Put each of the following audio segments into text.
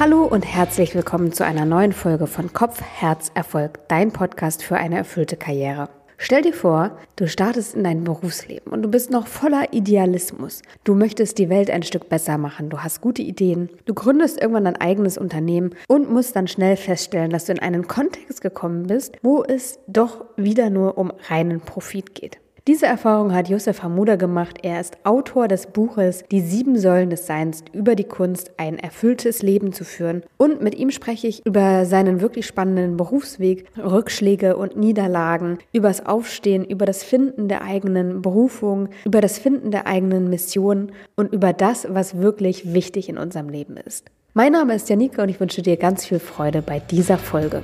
Hallo und herzlich willkommen zu einer neuen Folge von Kopf, Herz, Erfolg, dein Podcast für eine erfüllte Karriere. Stell dir vor, du startest in dein Berufsleben und du bist noch voller Idealismus. Du möchtest die Welt ein Stück besser machen, du hast gute Ideen, du gründest irgendwann dein eigenes Unternehmen und musst dann schnell feststellen, dass du in einen Kontext gekommen bist, wo es doch wieder nur um reinen Profit geht. Diese Erfahrung hat Josef Hamuda gemacht. Er ist Autor des Buches Die sieben Säulen des Seins über die Kunst, ein erfülltes Leben zu führen. Und mit ihm spreche ich über seinen wirklich spannenden Berufsweg, Rückschläge und Niederlagen, über das Aufstehen, über das Finden der eigenen Berufung, über das Finden der eigenen Mission und über das, was wirklich wichtig in unserem Leben ist. Mein Name ist Janika und ich wünsche dir ganz viel Freude bei dieser Folge.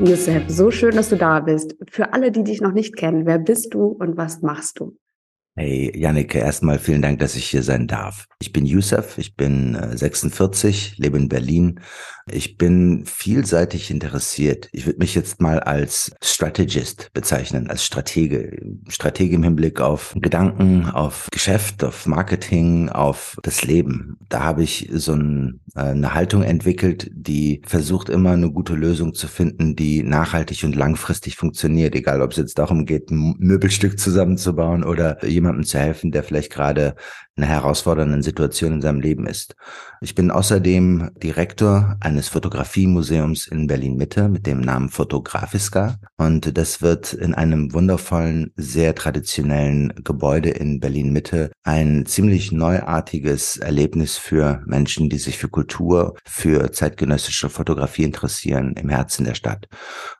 Yusef, so schön, dass du da bist. Für alle, die dich noch nicht kennen, wer bist du und was machst du? Hey, Jannike, erstmal vielen Dank, dass ich hier sein darf. Ich bin Yusuf, ich bin 46, äh, lebe in Berlin. Ich bin vielseitig interessiert. Ich würde mich jetzt mal als Strategist bezeichnen, als Stratege. Stratege im Hinblick auf Gedanken, auf Geschäft, auf Marketing, auf das Leben. Da habe ich so ein, äh, eine Haltung entwickelt, die versucht immer eine gute Lösung zu finden, die nachhaltig und langfristig funktioniert. Egal, ob es jetzt darum geht, ein Möbelstück zusammenzubauen oder jemandem zu helfen, der vielleicht gerade einer herausfordernden Situation in seinem Leben ist. Ich bin außerdem Direktor eines Fotografiemuseums in Berlin Mitte mit dem Namen Fotografiska und das wird in einem wundervollen, sehr traditionellen Gebäude in Berlin Mitte ein ziemlich neuartiges Erlebnis für Menschen, die sich für Kultur, für zeitgenössische Fotografie interessieren im Herzen der Stadt.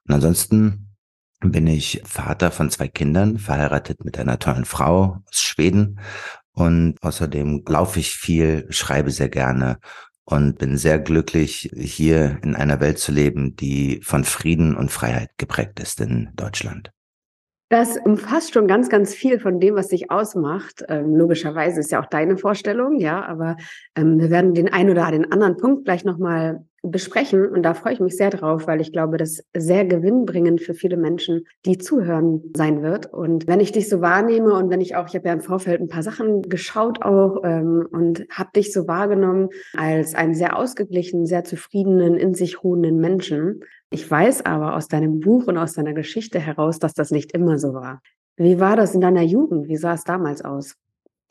Und ansonsten bin ich Vater von zwei Kindern, verheiratet mit einer tollen Frau aus Schweden und außerdem laufe ich viel, schreibe sehr gerne und bin sehr glücklich, hier in einer Welt zu leben, die von Frieden und Freiheit geprägt ist in Deutschland. Das umfasst schon ganz, ganz viel von dem, was dich ausmacht. Ähm, logischerweise ist ja auch deine Vorstellung, ja, aber ähm, wir werden den einen oder den anderen Punkt gleich nochmal besprechen. Und da freue ich mich sehr drauf, weil ich glaube, das sehr gewinnbringend für viele Menschen, die zuhören, sein wird. Und wenn ich dich so wahrnehme und wenn ich auch, ich habe ja im Vorfeld ein paar Sachen geschaut auch ähm, und habe dich so wahrgenommen als einen sehr ausgeglichenen, sehr zufriedenen, in sich ruhenden Menschen. Ich weiß aber aus deinem Buch und aus deiner Geschichte heraus, dass das nicht immer so war. Wie war das in deiner Jugend? Wie sah es damals aus?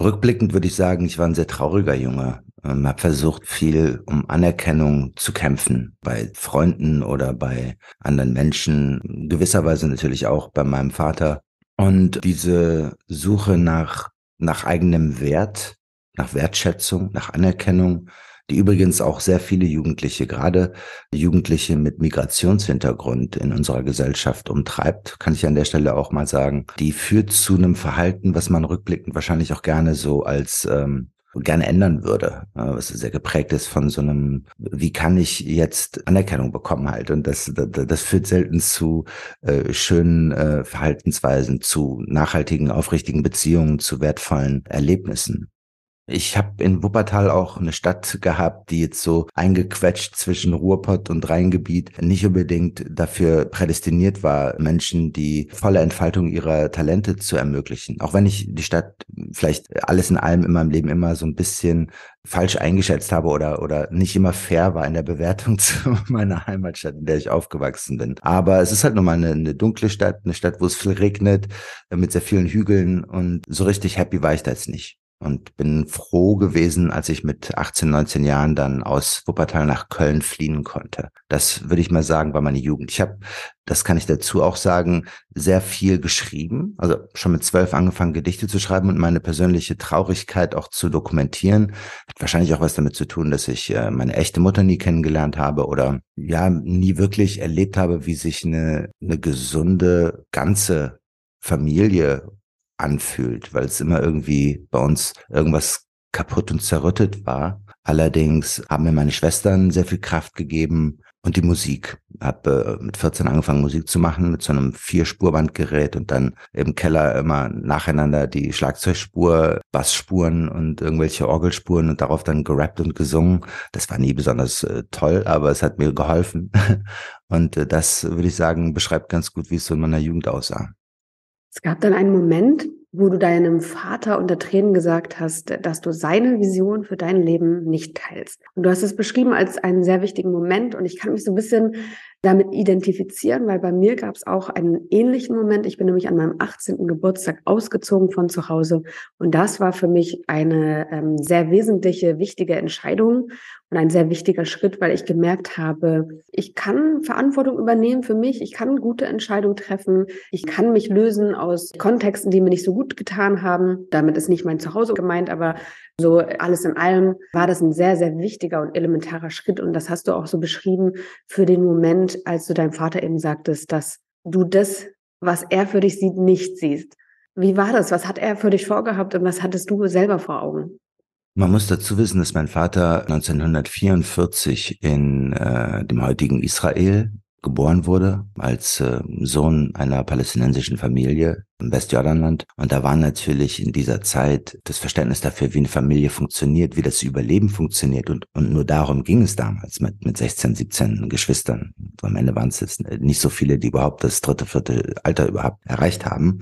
Rückblickend würde ich sagen, ich war ein sehr trauriger Junge. Ähm, habe versucht, viel um Anerkennung zu kämpfen bei Freunden oder bei anderen Menschen, gewisserweise natürlich auch bei meinem Vater. Und diese Suche nach, nach eigenem Wert, nach Wertschätzung, nach Anerkennung, die übrigens auch sehr viele Jugendliche, gerade Jugendliche mit Migrationshintergrund in unserer Gesellschaft umtreibt, kann ich an der Stelle auch mal sagen, die führt zu einem Verhalten, was man rückblickend wahrscheinlich auch gerne so als ähm, gerne ändern würde, was sehr geprägt ist von so einem, wie kann ich jetzt Anerkennung bekommen halt. Und das, das, das führt selten zu äh, schönen äh, Verhaltensweisen, zu nachhaltigen, aufrichtigen Beziehungen, zu wertvollen Erlebnissen. Ich habe in Wuppertal auch eine Stadt gehabt, die jetzt so eingequetscht zwischen Ruhrpott und Rheingebiet nicht unbedingt dafür prädestiniert war, Menschen die volle Entfaltung ihrer Talente zu ermöglichen. Auch wenn ich die Stadt vielleicht alles in allem in meinem Leben immer so ein bisschen falsch eingeschätzt habe oder, oder nicht immer fair war in der Bewertung zu meiner Heimatstadt, in der ich aufgewachsen bin. Aber es ist halt nun mal eine, eine dunkle Stadt, eine Stadt, wo es viel regnet, mit sehr vielen Hügeln und so richtig happy war ich da jetzt nicht und bin froh gewesen, als ich mit 18, 19 Jahren dann aus Wuppertal nach Köln fliehen konnte. Das würde ich mal sagen, war meine Jugend. Ich habe, das kann ich dazu auch sagen, sehr viel geschrieben, also schon mit zwölf angefangen, Gedichte zu schreiben und meine persönliche Traurigkeit auch zu dokumentieren. Hat wahrscheinlich auch was damit zu tun, dass ich äh, meine echte Mutter nie kennengelernt habe oder ja, nie wirklich erlebt habe, wie sich eine, eine gesunde ganze Familie anfühlt, weil es immer irgendwie bei uns irgendwas kaputt und zerrüttet war. Allerdings haben mir meine Schwestern sehr viel Kraft gegeben und die Musik. Habe äh, mit 14 angefangen Musik zu machen mit so einem Vierspurbandgerät und dann im Keller immer nacheinander die Schlagzeugspur, Bassspuren und irgendwelche Orgelspuren und darauf dann gerappt und gesungen. Das war nie besonders äh, toll, aber es hat mir geholfen. und äh, das würde ich sagen beschreibt ganz gut, wie es so in meiner Jugend aussah. Es gab dann einen Moment, wo du deinem Vater unter Tränen gesagt hast, dass du seine Vision für dein Leben nicht teilst. Und du hast es beschrieben als einen sehr wichtigen Moment und ich kann mich so ein bisschen damit identifizieren, weil bei mir gab es auch einen ähnlichen Moment. Ich bin nämlich an meinem 18. Geburtstag ausgezogen von zu Hause und das war für mich eine ähm, sehr wesentliche, wichtige Entscheidung und ein sehr wichtiger Schritt, weil ich gemerkt habe, ich kann Verantwortung übernehmen für mich, ich kann gute Entscheidungen treffen, ich kann mich lösen aus Kontexten, die mir nicht so gut getan haben. Damit ist nicht mein Zuhause gemeint, aber so alles in allem war das ein sehr, sehr wichtiger und elementarer Schritt. Und das hast du auch so beschrieben für den Moment, als du deinem Vater eben sagtest, dass du das, was er für dich sieht, nicht siehst. Wie war das? Was hat er für dich vorgehabt und was hattest du selber vor Augen? Man muss dazu wissen, dass mein Vater 1944 in äh, dem heutigen Israel geboren wurde, als äh, Sohn einer palästinensischen Familie im Westjordanland. Und da war natürlich in dieser Zeit das Verständnis dafür, wie eine Familie funktioniert, wie das Überleben funktioniert. Und, und nur darum ging es damals mit, mit 16, 17 Geschwistern. Am Ende waren es jetzt nicht so viele, die überhaupt das dritte, vierte Alter überhaupt erreicht haben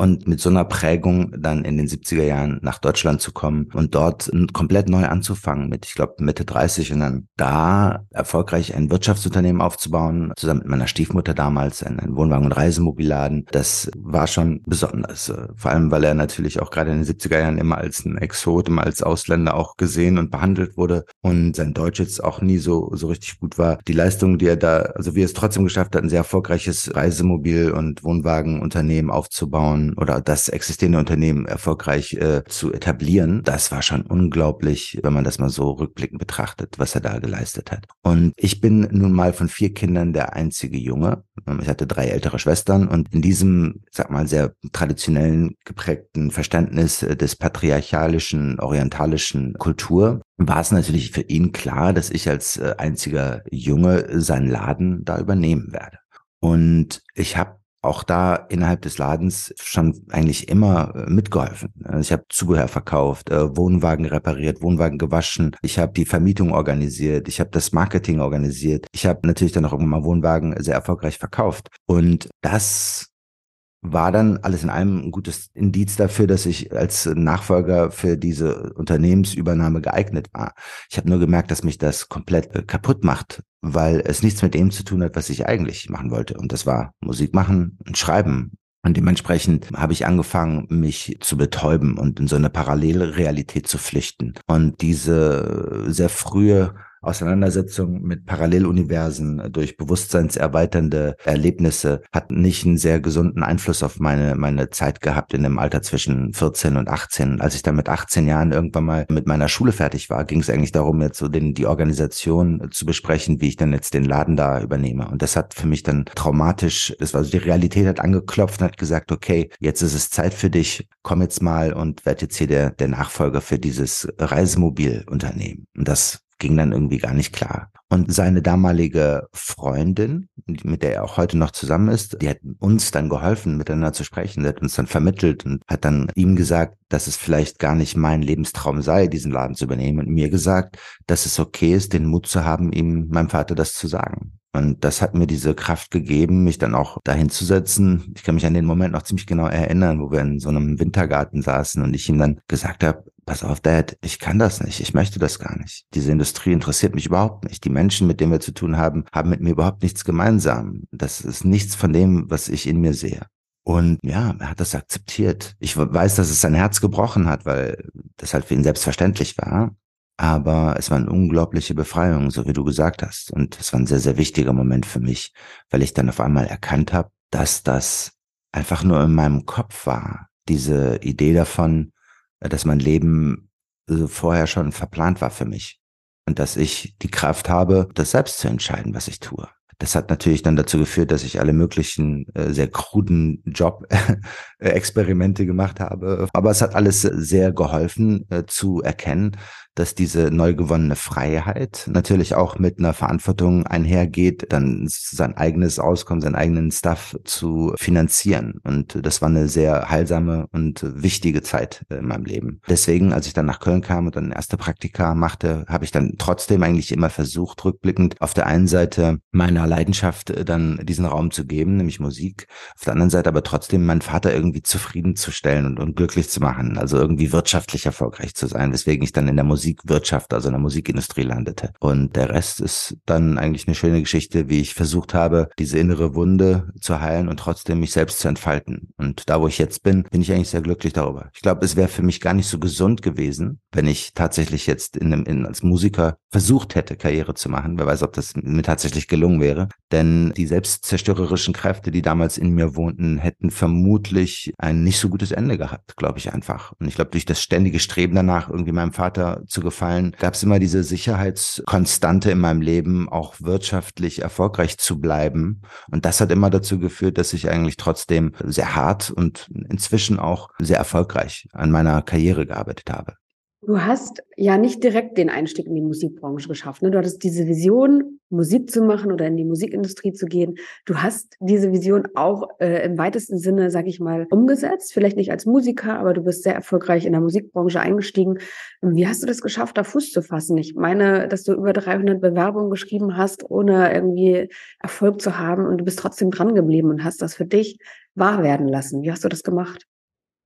und mit so einer Prägung dann in den 70er Jahren nach Deutschland zu kommen und dort komplett neu anzufangen mit, ich glaube, Mitte 30 und dann da erfolgreich ein Wirtschaftsunternehmen aufzubauen, zusammen mit meiner Stiefmutter damals, ein, ein Wohnwagen- und Reisemobilladen. Das war schon besonders. Vor allem, weil er natürlich auch gerade in den 70er Jahren immer als ein Exot, immer als Ausländer auch gesehen und behandelt wurde und sein Deutsch jetzt auch nie so, so richtig gut war. Die Leistung, die er da, also wie er es trotzdem geschafft hat, ein sehr erfolgreiches Reisemobil- und Wohnwagenunternehmen aufzubauen, oder das existierende Unternehmen erfolgreich äh, zu etablieren, das war schon unglaublich, wenn man das mal so rückblickend betrachtet, was er da geleistet hat. Und ich bin nun mal von vier Kindern der einzige Junge. Ich hatte drei ältere Schwestern und in diesem, sag mal, sehr traditionellen geprägten Verständnis des patriarchalischen, orientalischen Kultur war es natürlich für ihn klar, dass ich als äh, einziger Junge seinen Laden da übernehmen werde. Und ich habe auch da innerhalb des Ladens schon eigentlich immer äh, mitgeholfen. Also ich habe Zubehör verkauft, äh, Wohnwagen repariert, Wohnwagen gewaschen. Ich habe die Vermietung organisiert, ich habe das Marketing organisiert. Ich habe natürlich dann auch irgendwann mal Wohnwagen sehr erfolgreich verkauft. Und das war dann alles in allem ein gutes Indiz dafür, dass ich als Nachfolger für diese Unternehmensübernahme geeignet war. Ich habe nur gemerkt, dass mich das komplett äh, kaputt macht, weil es nichts mit dem zu tun hat, was ich eigentlich machen wollte. Und das war Musik machen und schreiben. Und dementsprechend habe ich angefangen, mich zu betäuben und in so eine parallele Realität zu flüchten. Und diese sehr frühe Auseinandersetzung mit Paralleluniversen durch bewusstseinserweiternde Erlebnisse hat nicht einen sehr gesunden Einfluss auf meine, meine Zeit gehabt in dem Alter zwischen 14 und 18. Als ich dann mit 18 Jahren irgendwann mal mit meiner Schule fertig war, ging es eigentlich darum, jetzt so den, die Organisation zu besprechen, wie ich dann jetzt den Laden da übernehme. Und das hat für mich dann traumatisch, das war so die Realität hat angeklopft und hat gesagt, okay, jetzt ist es Zeit für dich, komm jetzt mal und werd jetzt hier der, der Nachfolger für dieses Reisemobilunternehmen. Und das ging dann irgendwie gar nicht klar. Und seine damalige Freundin, mit der er auch heute noch zusammen ist, die hat uns dann geholfen, miteinander zu sprechen. Die hat uns dann vermittelt und hat dann ihm gesagt, dass es vielleicht gar nicht mein Lebenstraum sei, diesen Laden zu übernehmen. Und mir gesagt, dass es okay ist, den Mut zu haben, ihm, meinem Vater das zu sagen. Und das hat mir diese Kraft gegeben, mich dann auch dahin zu setzen. Ich kann mich an den Moment noch ziemlich genau erinnern, wo wir in so einem Wintergarten saßen und ich ihm dann gesagt habe, pass auf, Dad, ich kann das nicht, ich möchte das gar nicht. Diese Industrie interessiert mich überhaupt nicht. Die Menschen, mit denen wir zu tun haben, haben mit mir überhaupt nichts gemeinsam. Das ist nichts von dem, was ich in mir sehe. Und ja, er hat das akzeptiert. Ich weiß, dass es sein Herz gebrochen hat, weil das halt für ihn selbstverständlich war. Aber es war eine unglaubliche Befreiung, so wie du gesagt hast. Und es war ein sehr, sehr wichtiger Moment für mich, weil ich dann auf einmal erkannt habe, dass das einfach nur in meinem Kopf war. Diese Idee davon, dass mein Leben äh, vorher schon verplant war für mich und dass ich die Kraft habe, das selbst zu entscheiden, was ich tue. Das hat natürlich dann dazu geführt, dass ich alle möglichen äh, sehr kruden Job-Experimente gemacht habe. Aber es hat alles sehr geholfen äh, zu erkennen, dass diese neu gewonnene Freiheit natürlich auch mit einer Verantwortung einhergeht, dann sein eigenes Auskommen, seinen eigenen Stuff zu finanzieren. Und das war eine sehr heilsame und wichtige Zeit in meinem Leben. Deswegen, als ich dann nach Köln kam und dann erste Praktika machte, habe ich dann trotzdem eigentlich immer versucht, rückblickend auf der einen Seite meiner Leidenschaft dann diesen Raum zu geben, nämlich Musik, auf der anderen Seite aber trotzdem meinen Vater irgendwie zufriedenzustellen und, und glücklich zu machen, also irgendwie wirtschaftlich erfolgreich zu sein, weswegen ich dann in der Musikwirtschaft, also in der Musikindustrie landete. Und der Rest ist dann eigentlich eine schöne Geschichte, wie ich versucht habe, diese innere Wunde zu heilen und trotzdem mich selbst zu entfalten. Und da, wo ich jetzt bin, bin ich eigentlich sehr glücklich darüber. Ich glaube, es wäre für mich gar nicht so gesund gewesen, wenn ich tatsächlich jetzt in einem, in, als Musiker versucht hätte, Karriere zu machen. Wer weiß, ob das mir tatsächlich gelungen wäre. Denn die selbstzerstörerischen Kräfte, die damals in mir wohnten, hätten vermutlich ein nicht so gutes Ende gehabt, glaube ich einfach. Und ich glaube, durch das ständige Streben danach, irgendwie meinem Vater zu gefallen, gab es immer diese Sicherheitskonstante in meinem Leben, auch wirtschaftlich erfolgreich zu bleiben. Und das hat immer dazu geführt, dass ich eigentlich trotzdem sehr hart und inzwischen auch sehr erfolgreich an meiner Karriere gearbeitet habe. Du hast ja nicht direkt den Einstieg in die Musikbranche geschafft. Ne? Du hattest diese Vision, Musik zu machen oder in die Musikindustrie zu gehen. Du hast diese Vision auch äh, im weitesten Sinne, sag ich mal, umgesetzt. Vielleicht nicht als Musiker, aber du bist sehr erfolgreich in der Musikbranche eingestiegen. Wie hast du das geschafft, da Fuß zu fassen? Ich meine, dass du über 300 Bewerbungen geschrieben hast, ohne irgendwie Erfolg zu haben und du bist trotzdem dran geblieben und hast das für dich wahr werden lassen. Wie hast du das gemacht?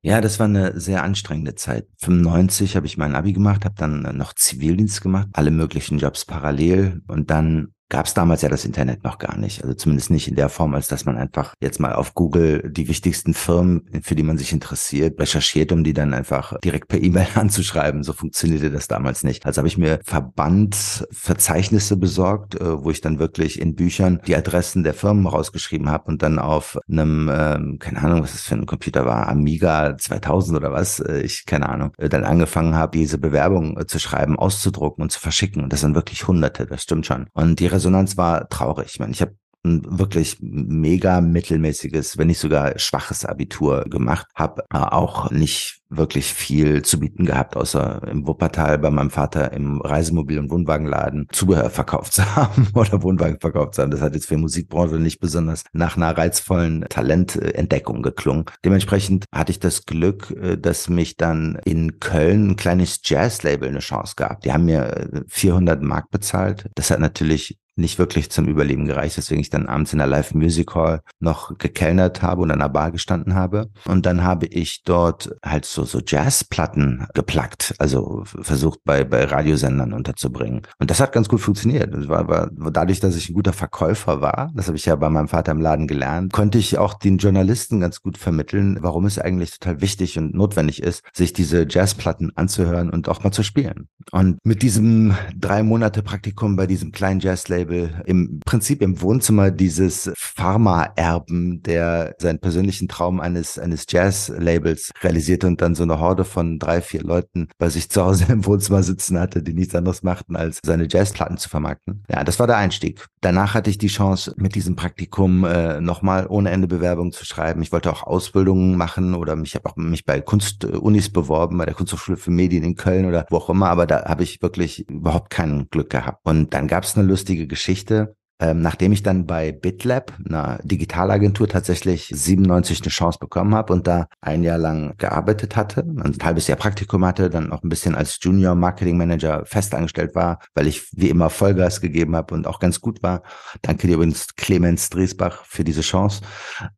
Ja, das war eine sehr anstrengende Zeit. 95 habe ich mein Abi gemacht, habe dann noch Zivildienst gemacht, alle möglichen Jobs parallel und dann gab es damals ja das Internet noch gar nicht. Also zumindest nicht in der Form, als dass man einfach jetzt mal auf Google die wichtigsten Firmen, für die man sich interessiert, recherchiert, um die dann einfach direkt per E-Mail anzuschreiben. So funktionierte das damals nicht. Also habe ich mir Verbandverzeichnisse besorgt, äh, wo ich dann wirklich in Büchern die Adressen der Firmen rausgeschrieben habe und dann auf einem, ähm, keine Ahnung, was das für ein Computer war, Amiga 2000 oder was, äh, ich keine Ahnung, äh, dann angefangen habe, diese Bewerbung zu schreiben, auszudrucken und zu verschicken. Und das sind wirklich Hunderte, das stimmt schon. Und die Resonanz war traurig. Ich meine, ich habe ein wirklich mega mittelmäßiges, wenn nicht sogar schwaches Abitur gemacht, habe äh, auch nicht wirklich viel zu bieten gehabt, außer im Wuppertal bei meinem Vater im Reisemobil- und Wohnwagenladen Zubehör verkauft zu haben oder Wohnwagen verkauft zu haben. Das hat jetzt für Musikbranche nicht besonders nach einer reizvollen Talententdeckung geklungen. Dementsprechend hatte ich das Glück, äh, dass mich dann in Köln ein kleines Jazzlabel eine Chance gab. Die haben mir 400 äh, Mark bezahlt. Das hat natürlich nicht wirklich zum Überleben gereicht, deswegen ich dann abends in der Live Music Hall noch gekellnert habe und an der Bar gestanden habe. Und dann habe ich dort halt so, so Jazzplatten geplackt, also versucht bei, bei Radiosendern unterzubringen. Und das hat ganz gut funktioniert. Das war, war dadurch, dass ich ein guter Verkäufer war, das habe ich ja bei meinem Vater im Laden gelernt, konnte ich auch den Journalisten ganz gut vermitteln, warum es eigentlich total wichtig und notwendig ist, sich diese Jazzplatten anzuhören und auch mal zu spielen. Und mit diesem drei Monate Praktikum bei diesem kleinen Jazzlabel Label im Prinzip im Wohnzimmer dieses Pharma-Erben, der seinen persönlichen Traum eines, eines Jazz-Labels realisierte und dann so eine Horde von drei, vier Leuten bei sich zu Hause im Wohnzimmer sitzen hatte, die nichts anderes machten, als seine Jazzplatten zu vermarkten. Ja, das war der Einstieg. Danach hatte ich die Chance, mit diesem Praktikum äh, nochmal ohne Ende Bewerbungen zu schreiben. Ich wollte auch Ausbildungen machen oder mich habe auch mich bei Kunstunis beworben, bei der Kunsthochschule für Medien in Köln oder wo auch immer, aber da habe ich wirklich überhaupt kein Glück gehabt. Und dann gab es eine lustige Geschichte. Ähm, nachdem ich dann bei BitLab, einer Digitalagentur, tatsächlich 97 eine Chance bekommen habe und da ein Jahr lang gearbeitet hatte, ein halbes Jahr Praktikum hatte, dann auch ein bisschen als Junior Marketing Manager festangestellt war, weil ich wie immer Vollgas gegeben habe und auch ganz gut war. Danke dir übrigens, Clemens Driesbach, für diese Chance.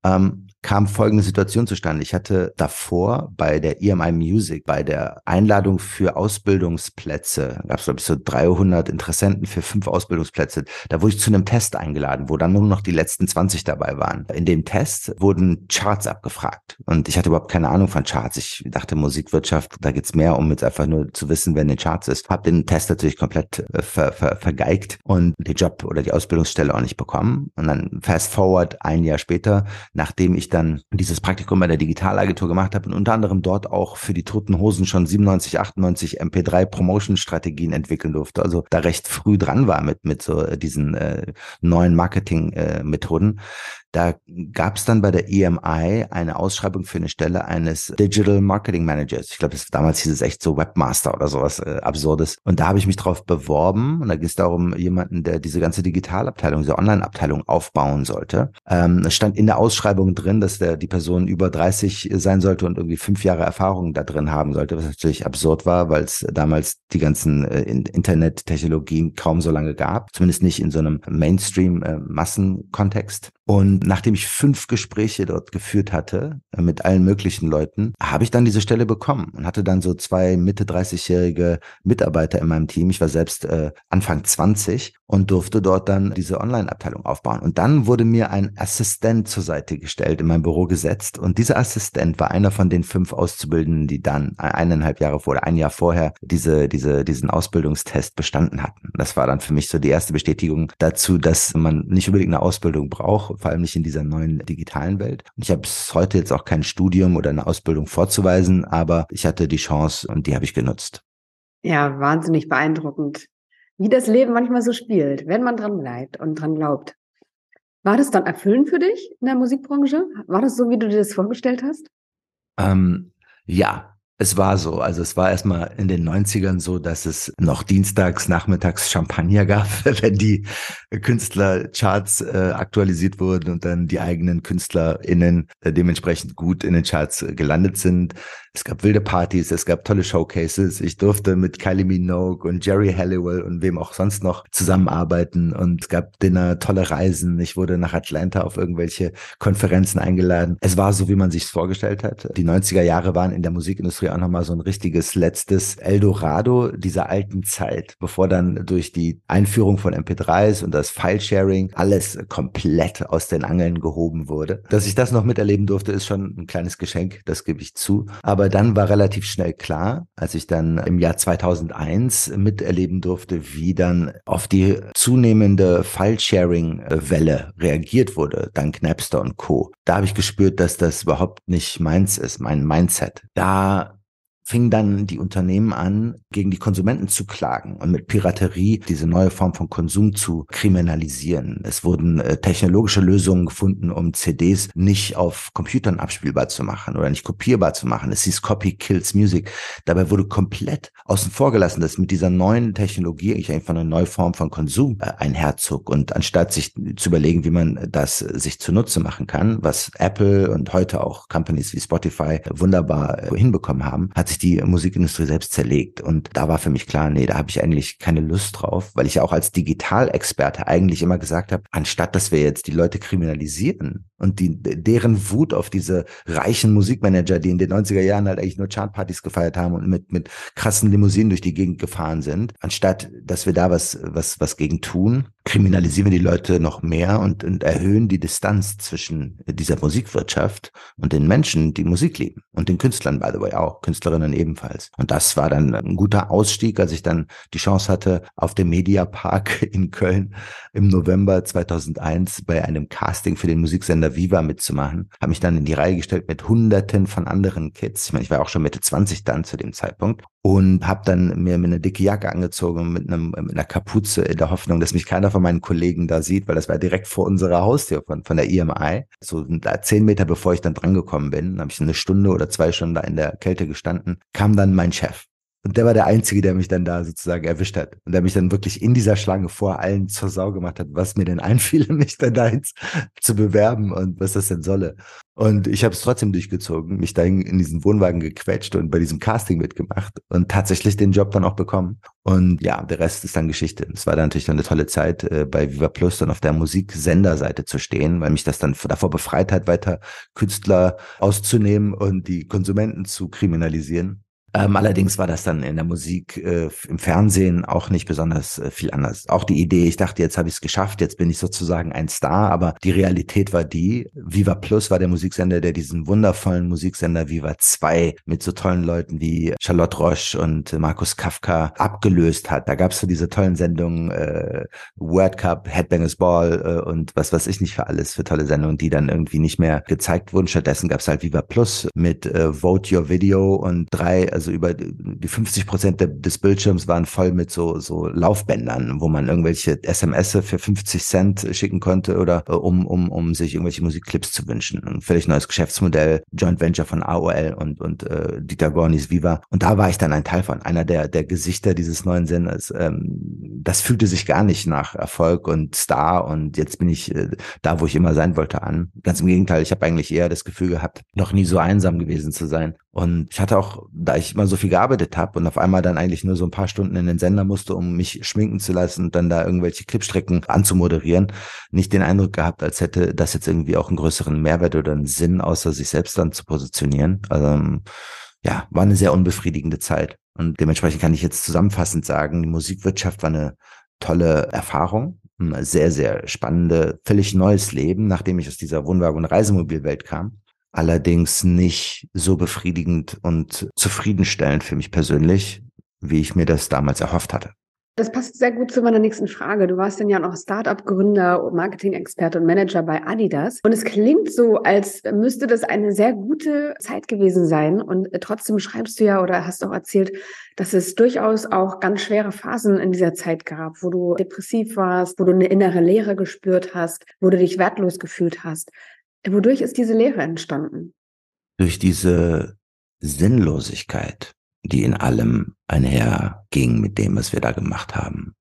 Ähm, kam folgende Situation zustande. Ich hatte davor bei der EMI Music, bei der Einladung für Ausbildungsplätze, gab es glaube ich so 300 Interessenten für fünf Ausbildungsplätze. Da wurde ich zu einem Test eingeladen, wo dann nur noch die letzten 20 dabei waren. In dem Test wurden Charts abgefragt und ich hatte überhaupt keine Ahnung von Charts. Ich dachte Musikwirtschaft, da geht's mehr um jetzt einfach nur zu wissen, wer in den Charts ist. Hab den Test natürlich komplett äh, ver, ver, vergeigt und den Job oder die Ausbildungsstelle auch nicht bekommen. Und dann fast forward ein Jahr später, nachdem ich dann dieses Praktikum bei der Digitalagentur gemacht habe und unter anderem dort auch für die Toten Hosen schon 97, 98 MP3 Promotion Strategien entwickeln durfte. Also da recht früh dran war mit, mit so diesen äh, neuen Marketing äh, Methoden Da gab es dann bei der EMI eine Ausschreibung für eine Stelle eines Digital Marketing Managers. Ich glaube, damals hieß es echt so Webmaster oder sowas äh, Absurdes. Und da habe ich mich drauf beworben und da ging es darum, jemanden, der diese ganze Digitalabteilung, diese Online-Abteilung aufbauen sollte. Ähm, es stand in der Ausschreibung drin, dass der, die Person über 30 sein sollte und irgendwie fünf Jahre Erfahrung da drin haben sollte, was natürlich absurd war, weil es damals die ganzen äh, Internettechnologien kaum so lange gab, zumindest nicht in so einem Mainstream-Massenkontext. Und nachdem ich fünf Gespräche dort geführt hatte äh, mit allen möglichen Leuten, habe ich dann diese Stelle bekommen und hatte dann so zwei Mitte 30-jährige Mitarbeiter in meinem Team. Ich war selbst äh, Anfang 20 und durfte dort dann diese Online-Abteilung aufbauen. Und dann wurde mir ein Assistent zur Seite gestellt, in mein Büro gesetzt. Und dieser Assistent war einer von den fünf Auszubildenden, die dann eineinhalb Jahre vor oder ein Jahr vorher diese, diese, diesen Ausbildungstest bestanden hatten. Das war dann für mich so die erste Bestätigung dazu, dass man nicht unbedingt eine Ausbildung braucht, vor allem nicht in dieser neuen digitalen Welt. Und ich habe bis heute jetzt auch kein Studium oder eine Ausbildung vorzuweisen, aber ich hatte die Chance und die habe ich genutzt. Ja, wahnsinnig beeindruckend wie das Leben manchmal so spielt, wenn man dran bleibt und dran glaubt. War das dann erfüllend für dich in der Musikbranche? War das so, wie du dir das vorgestellt hast? Ähm, ja, es war so. Also es war erstmal in den 90ern so, dass es noch dienstags, nachmittags Champagner gab, wenn die Künstlercharts äh, aktualisiert wurden und dann die eigenen KünstlerInnen äh, dementsprechend gut in den Charts äh, gelandet sind. Es gab wilde Partys, es gab tolle Showcases. Ich durfte mit Kylie Minogue und Jerry Halliwell und wem auch sonst noch zusammenarbeiten und es gab Dinner, tolle Reisen. Ich wurde nach Atlanta auf irgendwelche Konferenzen eingeladen. Es war so, wie man sich vorgestellt hat. Die 90er Jahre waren in der Musikindustrie auch nochmal so ein richtiges letztes Eldorado dieser alten Zeit, bevor dann durch die Einführung von MP3s und das File-Sharing alles komplett aus den Angeln gehoben wurde. Dass ich das noch miterleben durfte, ist schon ein kleines Geschenk, das gebe ich zu. Aber dann war relativ schnell klar, als ich dann im Jahr 2001 miterleben durfte, wie dann auf die zunehmende File-Sharing-Welle reagiert wurde, dank Napster und Co. Da habe ich gespürt, dass das überhaupt nicht meins ist, mein Mindset. Da fingen dann die Unternehmen an, gegen die Konsumenten zu klagen und mit Piraterie diese neue Form von Konsum zu kriminalisieren. Es wurden äh, technologische Lösungen gefunden, um CDs nicht auf Computern abspielbar zu machen oder nicht kopierbar zu machen. Es hieß Copy Kills Music. Dabei wurde komplett außen vor gelassen, dass mit dieser neuen Technologie eigentlich einfach eine neue Form von Konsum äh, einherzog. Und anstatt sich zu überlegen, wie man das sich zunutze machen kann, was Apple und heute auch Companies wie Spotify wunderbar äh, hinbekommen haben, hat sich die Musikindustrie selbst zerlegt. Und da war für mich klar, nee, da habe ich eigentlich keine Lust drauf, weil ich ja auch als Digitalexperte eigentlich immer gesagt habe, anstatt dass wir jetzt die Leute kriminalisieren und die, deren Wut auf diese reichen Musikmanager, die in den 90er Jahren halt eigentlich nur Chartpartys gefeiert haben und mit, mit krassen Limousinen durch die Gegend gefahren sind, anstatt dass wir da was, was, was gegen tun, kriminalisieren wir die Leute noch mehr und, und erhöhen die Distanz zwischen dieser Musikwirtschaft und den Menschen, die Musik lieben und den Künstlern, by the way, auch, Künstlerinnen ebenfalls. Und das war dann ein guter Ausstieg, als ich dann die Chance hatte, auf dem Mediapark in Köln im November 2001 bei einem Casting für den Musiksender Viva mitzumachen. Habe mich dann in die Reihe gestellt mit hunderten von anderen Kids. Ich meine, ich war auch schon Mitte 20 dann zu dem Zeitpunkt und habe dann mir eine dicke Jacke angezogen mit, einem, mit einer Kapuze in der Hoffnung, dass mich keiner von meinen Kollegen da sieht, weil das war direkt vor unserer Haustür von, von der EMI. So zehn Meter bevor ich dann drangekommen bin, habe ich eine Stunde oder zwei Stunden da in der Kälte gestanden, kam dann mein Chef und der war der Einzige, der mich dann da sozusagen erwischt hat. Und der mich dann wirklich in dieser Schlange vor allen zur Sau gemacht hat, was mir denn einfiel, mich dann da ins, zu bewerben und was das denn solle. Und ich habe es trotzdem durchgezogen, mich dahin in diesen Wohnwagen gequetscht und bei diesem Casting mitgemacht und tatsächlich den Job dann auch bekommen. Und ja, der Rest ist dann Geschichte. Es war dann natürlich eine tolle Zeit, äh, bei Viva Plus dann auf der Musiksenderseite zu stehen, weil mich das dann davor befreit hat, weiter Künstler auszunehmen und die Konsumenten zu kriminalisieren. Ähm, allerdings war das dann in der Musik, äh, im Fernsehen auch nicht besonders äh, viel anders. Auch die Idee, ich dachte, jetzt habe ich es geschafft, jetzt bin ich sozusagen ein Star, aber die Realität war die, Viva Plus war der Musiksender, der diesen wundervollen Musiksender Viva 2 mit so tollen Leuten wie Charlotte Roche und Markus Kafka abgelöst hat. Da gab es so diese tollen Sendungen, äh, World Cup, Headbangers Ball äh, und was weiß ich nicht für alles, für tolle Sendungen, die dann irgendwie nicht mehr gezeigt wurden. Stattdessen gab es halt Viva Plus mit äh, Vote Your Video und drei Also über die 50 Prozent des Bildschirms waren voll mit so, so Laufbändern, wo man irgendwelche SMS für 50 Cent schicken konnte oder äh, um, um, um sich irgendwelche Musikclips zu wünschen. Ein völlig neues Geschäftsmodell, Joint Venture von AOL und, und äh, Dieter Gornis Viva. Und da war ich dann ein Teil von, einer der, der Gesichter dieses neuen Senders. Ähm, das fühlte sich gar nicht nach Erfolg und Star und jetzt bin ich äh, da, wo ich immer sein wollte, an. Ganz im Gegenteil, ich habe eigentlich eher das Gefühl gehabt, noch nie so einsam gewesen zu sein. Und ich hatte auch, da ich immer so viel gearbeitet habe und auf einmal dann eigentlich nur so ein paar Stunden in den Sender musste, um mich schminken zu lassen und dann da irgendwelche Clipstrecken anzumoderieren, nicht den Eindruck gehabt, als hätte das jetzt irgendwie auch einen größeren Mehrwert oder einen Sinn, außer sich selbst dann zu positionieren. Also ja, war eine sehr unbefriedigende Zeit. Und dementsprechend kann ich jetzt zusammenfassend sagen, die Musikwirtschaft war eine tolle Erfahrung, sehr, sehr spannende, völlig neues Leben, nachdem ich aus dieser Wohnwagen- und Reisemobilwelt kam. Allerdings nicht so befriedigend und zufriedenstellend für mich persönlich, wie ich mir das damals erhofft hatte. Das passt sehr gut zu meiner nächsten Frage. Du warst dann ja noch Startup-Gründer Marketing-Experte und Manager bei Adidas. Und es klingt so, als müsste das eine sehr gute Zeit gewesen sein. Und trotzdem schreibst du ja oder hast auch erzählt, dass es durchaus auch ganz schwere Phasen in dieser Zeit gab, wo du depressiv warst, wo du eine innere Leere gespürt hast, wo du dich wertlos gefühlt hast. Wodurch ist diese Leere entstanden? Durch diese Sinnlosigkeit die in allem einherging mit dem, was wir da gemacht haben.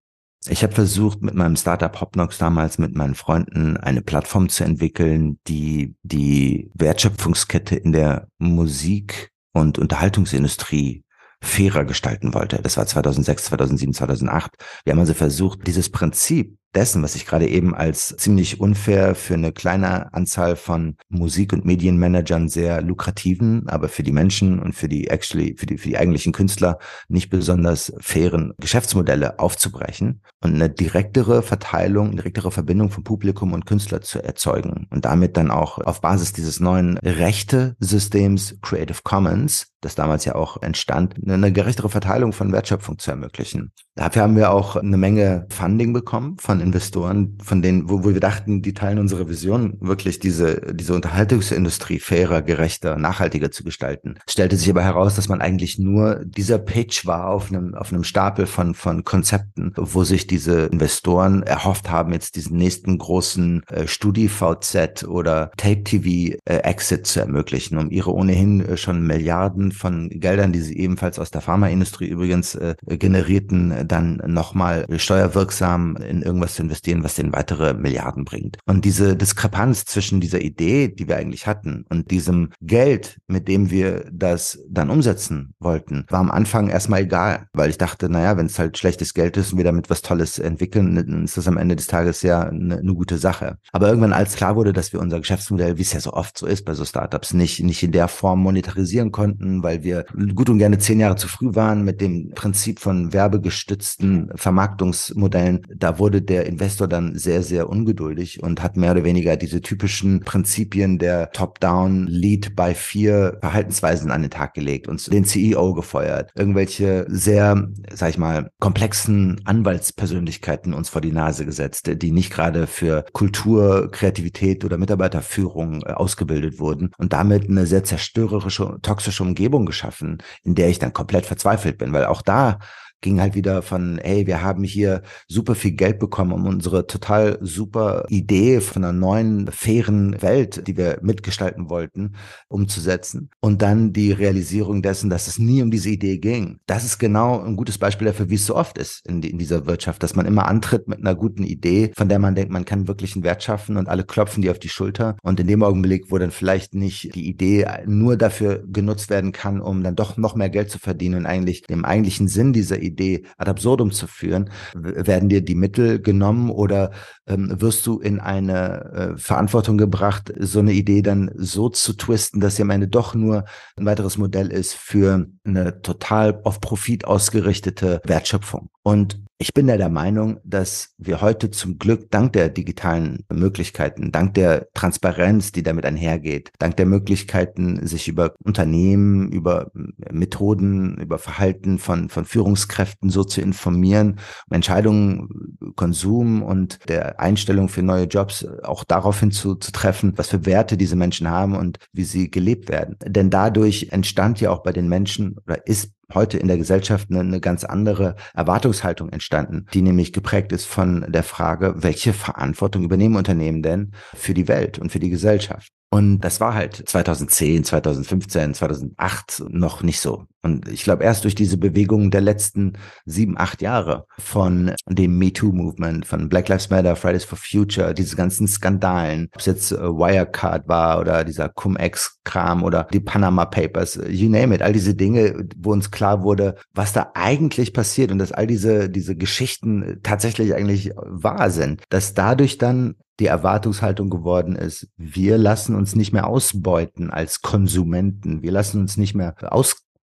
Ich habe versucht, mit meinem Startup Hopnox damals mit meinen Freunden eine Plattform zu entwickeln, die die Wertschöpfungskette in der Musik- und Unterhaltungsindustrie fairer gestalten wollte. Das war 2006, 2007, 2008. Wir haben also versucht, dieses Prinzip dessen, was ich gerade eben als ziemlich unfair für eine kleine Anzahl von Musik- und Medienmanagern sehr lukrativen, aber für die Menschen und für die actually, für die, für die eigentlichen Künstler nicht besonders fairen Geschäftsmodelle aufzubrechen und eine direktere Verteilung, eine direktere Verbindung von Publikum und Künstler zu erzeugen und damit dann auch auf Basis dieses neuen Rechte-Systems Creative Commons, das damals ja auch entstand, eine gerechtere Verteilung von Wertschöpfung zu ermöglichen. Dafür haben wir auch eine Menge Funding bekommen von Investoren, von denen, wo, wo wir dachten, die teilen unsere Vision, wirklich diese, diese Unterhaltungsindustrie fairer, gerechter, nachhaltiger zu gestalten. Es stellte sich aber heraus, dass man eigentlich nur dieser Pitch war auf einem, auf einem Stapel von, von Konzepten, wo sich diese Investoren erhofft haben, jetzt diesen nächsten großen äh, Studi-VZ oder Tape-TV-Exit äh, zu ermöglichen, um ihre ohnehin äh, schon Milliarden von Geldern, die sie ebenfalls aus der Pharmaindustrie übrigens äh, generierten, dann nochmal steuerwirksam in irgendwas zu investieren, was den weitere Milliarden bringt. Und diese Diskrepanz zwischen dieser Idee, die wir eigentlich hatten, und diesem Geld, mit dem wir das dann umsetzen wollten, war am Anfang erstmal egal, weil ich dachte, naja, wenn es halt schlechtes Geld ist und wir damit was Tolles entwickeln, ist das am Ende des Tages ja eine, eine gute Sache. Aber irgendwann, als klar wurde, dass wir unser Geschäftsmodell, wie es ja so oft so ist bei so Startups, nicht, nicht in der Form monetarisieren konnten, weil wir gut und gerne zehn Jahre zu früh waren mit dem Prinzip von werbegestützten gestützten Vermarktungsmodellen, da wurde der Investor dann sehr, sehr ungeduldig und hat mehr oder weniger diese typischen Prinzipien der Top-Down Lead by Fear Verhaltensweisen an den Tag gelegt und den CEO gefeuert. Irgendwelche sehr, sag ich mal, komplexen Anwaltspersönlichkeiten uns vor die Nase gesetzt, die nicht gerade für Kultur, Kreativität oder Mitarbeiterführung äh, ausgebildet wurden und damit eine sehr zerstörerische, toxische Umgebung geschaffen, in der ich dann komplett verzweifelt bin, weil auch da ging halt wieder von, hey, wir haben hier super viel Geld bekommen, um unsere total super Idee von einer neuen, fairen Welt, die wir mitgestalten wollten, umzusetzen. Und dann die Realisierung dessen, dass es nie um diese Idee ging. Das ist genau ein gutes Beispiel dafür, wie es so oft ist in, in dieser Wirtschaft, dass man immer antritt mit einer guten Idee, von der man denkt, man kann wirklich einen Wert schaffen und alle klopfen die auf die Schulter. Und in dem Augenblick, wo dann vielleicht nicht die Idee nur dafür genutzt werden kann, um dann doch noch mehr Geld zu verdienen und eigentlich dem eigentlichen Sinn dieser Idee Idee ad absurdum zu führen? Werden dir die Mittel genommen oder ähm, wirst du in eine äh, Verantwortung gebracht, so eine Idee dann so zu twisten, dass sie am Ende doch nur ein weiteres Modell ist für eine total auf Profit ausgerichtete Wertschöpfung? Und ich bin ja der Meinung, dass wir heute zum Glück dank der digitalen Möglichkeiten, dank der Transparenz, die damit einhergeht, dank der Möglichkeiten, sich über Unternehmen, über Methoden, über Verhalten von, von Führungskräften so zu informieren, um Entscheidungen, Konsum und der Einstellung für neue Jobs auch daraufhin zu, zu treffen, was für Werte diese Menschen haben und wie sie gelebt werden. Denn dadurch entstand ja auch bei den Menschen oder ist heute in der Gesellschaft eine, eine ganz andere Erwartungshaltung entstanden, die nämlich geprägt ist von der Frage, welche Verantwortung übernehmen Unternehmen denn für die Welt und für die Gesellschaft? Und das war halt 2010, 2015, 2008 noch nicht so. Und ich glaube, erst durch diese Bewegungen der letzten sieben, acht Jahre von dem MeToo-Movement, von Black Lives Matter, Fridays for Future, diese ganzen Skandalen, ob es jetzt äh, Wirecard war oder dieser Cum-Ex-Kram oder die Panama Papers, you name it, all diese Dinge, wo uns klar wurde, was da eigentlich passiert und dass all diese, diese Geschichten tatsächlich eigentlich wahr sind, dass dadurch dann die Erwartungshaltung geworden ist, wir lassen uns nicht mehr ausbeuten als Konsumenten, wir lassen uns nicht mehr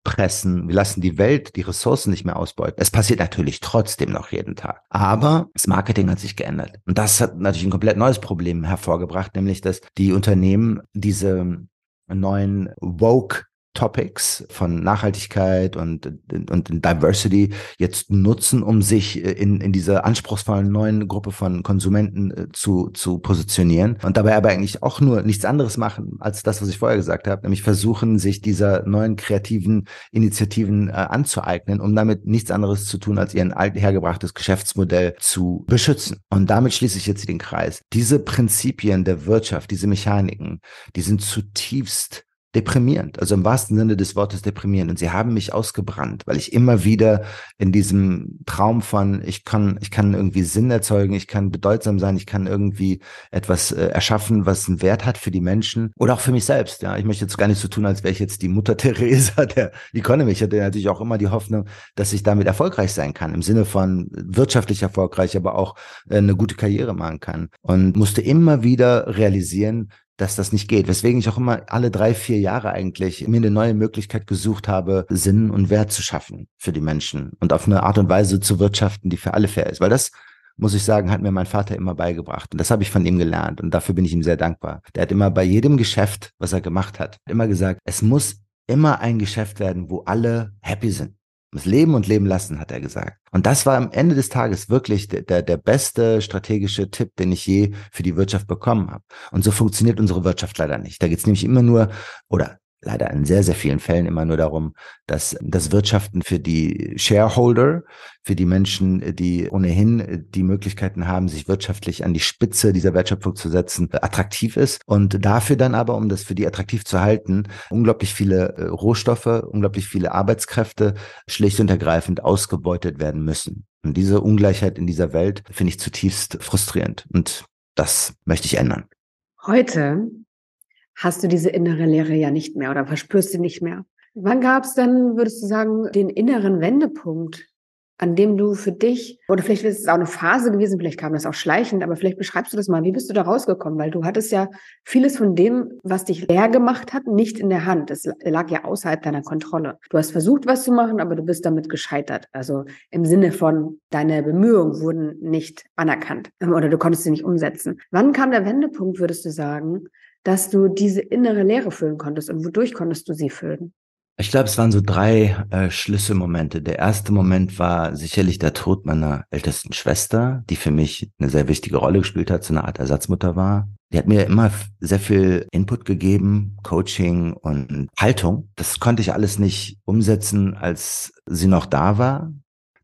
auspressen, wir lassen die Welt, die Ressourcen nicht mehr ausbeuten. Es passiert natürlich trotzdem noch jeden Tag. Aber das Marketing hat sich geändert. Und das hat natürlich ein komplett neues Problem hervorgebracht, nämlich dass die Unternehmen diese neuen Woke Topics von Nachhaltigkeit und, und Diversity jetzt nutzen, um sich in, in dieser anspruchsvollen neuen Gruppe von Konsumenten äh, zu, zu positionieren und dabei aber eigentlich auch nur nichts anderes machen als das, was ich vorher gesagt habe, nämlich versuchen, sich dieser neuen kreativen Initiativen äh, anzueignen, um damit nichts anderes zu tun, als ihren alt hergebrachtes Geschäftsmodell zu beschützen. Und damit schließe ich jetzt den Kreis. Diese Prinzipien der Wirtschaft, diese Mechaniken, die sind zutiefst deprimierend, also im wahrsten Sinne des Wortes deprimierend. Und sie haben mich ausgebrannt, weil ich immer wieder in diesem Traum von, ich kann, ich kann irgendwie Sinn erzeugen, ich kann bedeutsam sein, ich kann irgendwie etwas äh, erschaffen, was einen Wert hat für die Menschen oder auch für mich selbst. Ja, ich möchte jetzt gar nicht so tun, als wäre ich jetzt die Mutter Teresa der Economy. Ich hatte natürlich auch immer die Hoffnung, dass ich damit erfolgreich sein kann, im Sinne von wirtschaftlich erfolgreich, aber auch äh, eine gute Karriere machen kann. Und musste immer wieder realisieren, dass das nicht geht. Weswegen ich auch immer alle drei, vier Jahre eigentlich mir eine neue Möglichkeit gesucht habe, Sinn und Wert zu schaffen für die Menschen und auf eine Art und Weise zu wirtschaften, die für alle fair ist. Weil das, muss ich sagen, hat mir mein Vater immer beigebracht. Und das habe ich von ihm gelernt. Und dafür bin ich ihm sehr dankbar. Der hat immer bei jedem Geschäft, was er gemacht hat, immer gesagt, es muss immer ein Geschäft werden, wo alle happy sind. Das Leben und Leben lassen, hat er gesagt. Und das war am Ende des Tages wirklich der, der, der beste strategische Tipp, den ich je für die Wirtschaft bekommen habe. Und so funktioniert unsere Wirtschaft leider nicht. Da geht es nämlich immer nur, oder leider in sehr, sehr vielen Fällen immer nur darum, dass das Wirtschaften für die Shareholder, für die Menschen, die ohnehin die Möglichkeiten haben, sich wirtschaftlich an die Spitze dieser Wertschöpfung zu setzen, attraktiv ist. Und dafür dann aber, um das für die attraktiv zu halten, unglaublich viele äh, Rohstoffe, unglaublich viele Arbeitskräfte schlicht und ergreifend ausgebeutet werden müssen. Und diese Ungleichheit in dieser Welt finde ich zutiefst frustrierend. Und das möchte ich ändern. Heute hast du diese innere Leere ja nicht mehr oder verspürst sie nicht mehr. Wann gab es dann, würdest du sagen, den inneren Wendepunkt, an dem du für dich, oder vielleicht ist es auch eine Phase gewesen, vielleicht kam das auch schleichend, aber vielleicht beschreibst du das mal, wie bist du da rausgekommen? Weil du hattest ja vieles von dem, was dich leer gemacht hat, nicht in der Hand. Es lag ja außerhalb deiner Kontrolle. Du hast versucht, was zu machen, aber du bist damit gescheitert. Also im Sinne von, deine Bemühungen wurden nicht anerkannt oder du konntest sie nicht umsetzen. Wann kam der Wendepunkt, würdest du sagen, dass du diese innere Leere füllen konntest und wodurch konntest du sie füllen? Ich glaube, es waren so drei äh, Schlüsselmomente. Der erste Moment war sicherlich der Tod meiner ältesten Schwester, die für mich eine sehr wichtige Rolle gespielt hat, so eine Art Ersatzmutter war. Die hat mir immer sehr viel Input gegeben, Coaching und Haltung. Das konnte ich alles nicht umsetzen, als sie noch da war.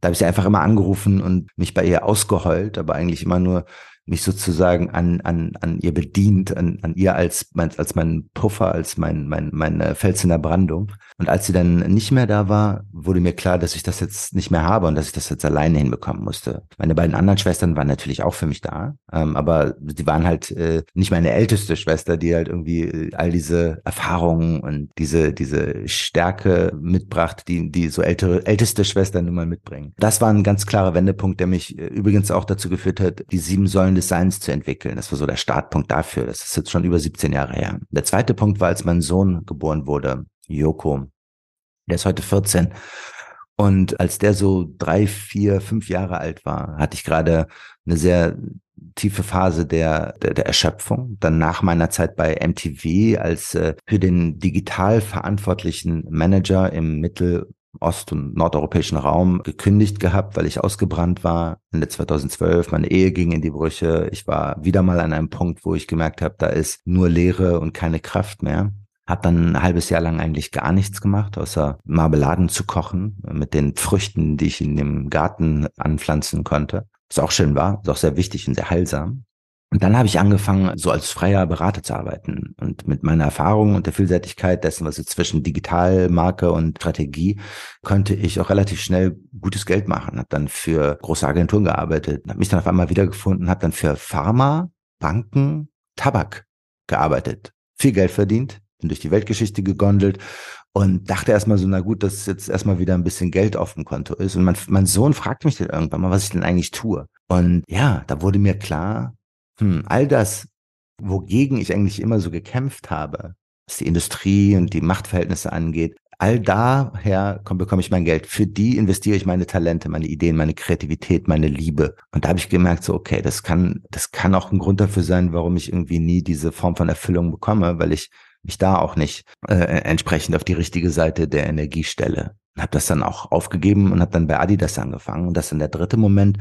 Da habe ich sie einfach immer angerufen und mich bei ihr ausgeheult, aber eigentlich immer nur mich sozusagen an, an, an ihr bedient, an, an ihr als, mein, als mein Puffer, als mein, mein, mein Fels in der Brandung. Und als sie dann nicht mehr da war, wurde mir klar, dass ich das jetzt nicht mehr habe und dass ich das jetzt alleine hinbekommen musste. Meine beiden anderen Schwestern waren natürlich auch für mich da, ähm, aber die waren halt äh, nicht meine älteste Schwester, die halt irgendwie äh, all diese Erfahrungen und diese, diese Stärke mitbracht, die, die so ältere, älteste Schwestern nun mal mitbringen. Das war ein ganz klarer Wendepunkt, der mich äh, übrigens auch dazu geführt hat, die sieben Säulen des Seins zu entwickeln. Das war so der Startpunkt dafür. Das ist jetzt schon über 17 Jahre her. Der zweite Punkt war, als mein Sohn geboren wurde, Joko. Der ist heute 14. Und als der so drei, vier, fünf Jahre alt war, hatte ich gerade eine sehr tiefe Phase der, der, der Erschöpfung. Dann nach meiner Zeit bei MTV als äh, für den digital verantwortlichen Manager im Mittel- ost- und nordeuropäischen Raum gekündigt gehabt, weil ich ausgebrannt war Ende 2012. Meine Ehe ging in die Brüche. Ich war wieder mal an einem Punkt, wo ich gemerkt habe, da ist nur Leere und keine Kraft mehr. Hab dann ein halbes Jahr lang eigentlich gar nichts gemacht, außer Marmeladen zu kochen mit den Früchten, die ich in dem Garten anpflanzen konnte. Was auch schön war, ist auch sehr wichtig und sehr heilsam. Und dann habe ich angefangen, so als freier Berater zu arbeiten. Und mit meiner Erfahrung und der Vielseitigkeit dessen, was jetzt zwischen Digitalmarke und Strategie, konnte ich auch relativ schnell gutes Geld machen. Habe dann für große Agenturen gearbeitet, habe mich dann auf einmal wiedergefunden, habe dann für Pharma, Banken, Tabak gearbeitet. Viel Geld verdient, bin durch die Weltgeschichte gegondelt und dachte erstmal so, na gut, dass jetzt erstmal wieder ein bisschen Geld auf dem Konto ist. Und mein, mein Sohn fragte mich dann irgendwann mal, was ich denn eigentlich tue. Und ja, da wurde mir klar, hm, all das, wogegen ich eigentlich immer so gekämpft habe, was die Industrie und die Machtverhältnisse angeht, all daher komm, bekomme ich mein Geld. Für die investiere ich meine Talente, meine Ideen, meine Kreativität, meine Liebe. Und da habe ich gemerkt, so, okay, das kann, das kann auch ein Grund dafür sein, warum ich irgendwie nie diese Form von Erfüllung bekomme, weil ich mich da auch nicht äh, entsprechend auf die richtige Seite der Energie stelle. Habe das dann auch aufgegeben und habe dann bei Adidas angefangen. Und das ist dann der dritte Moment,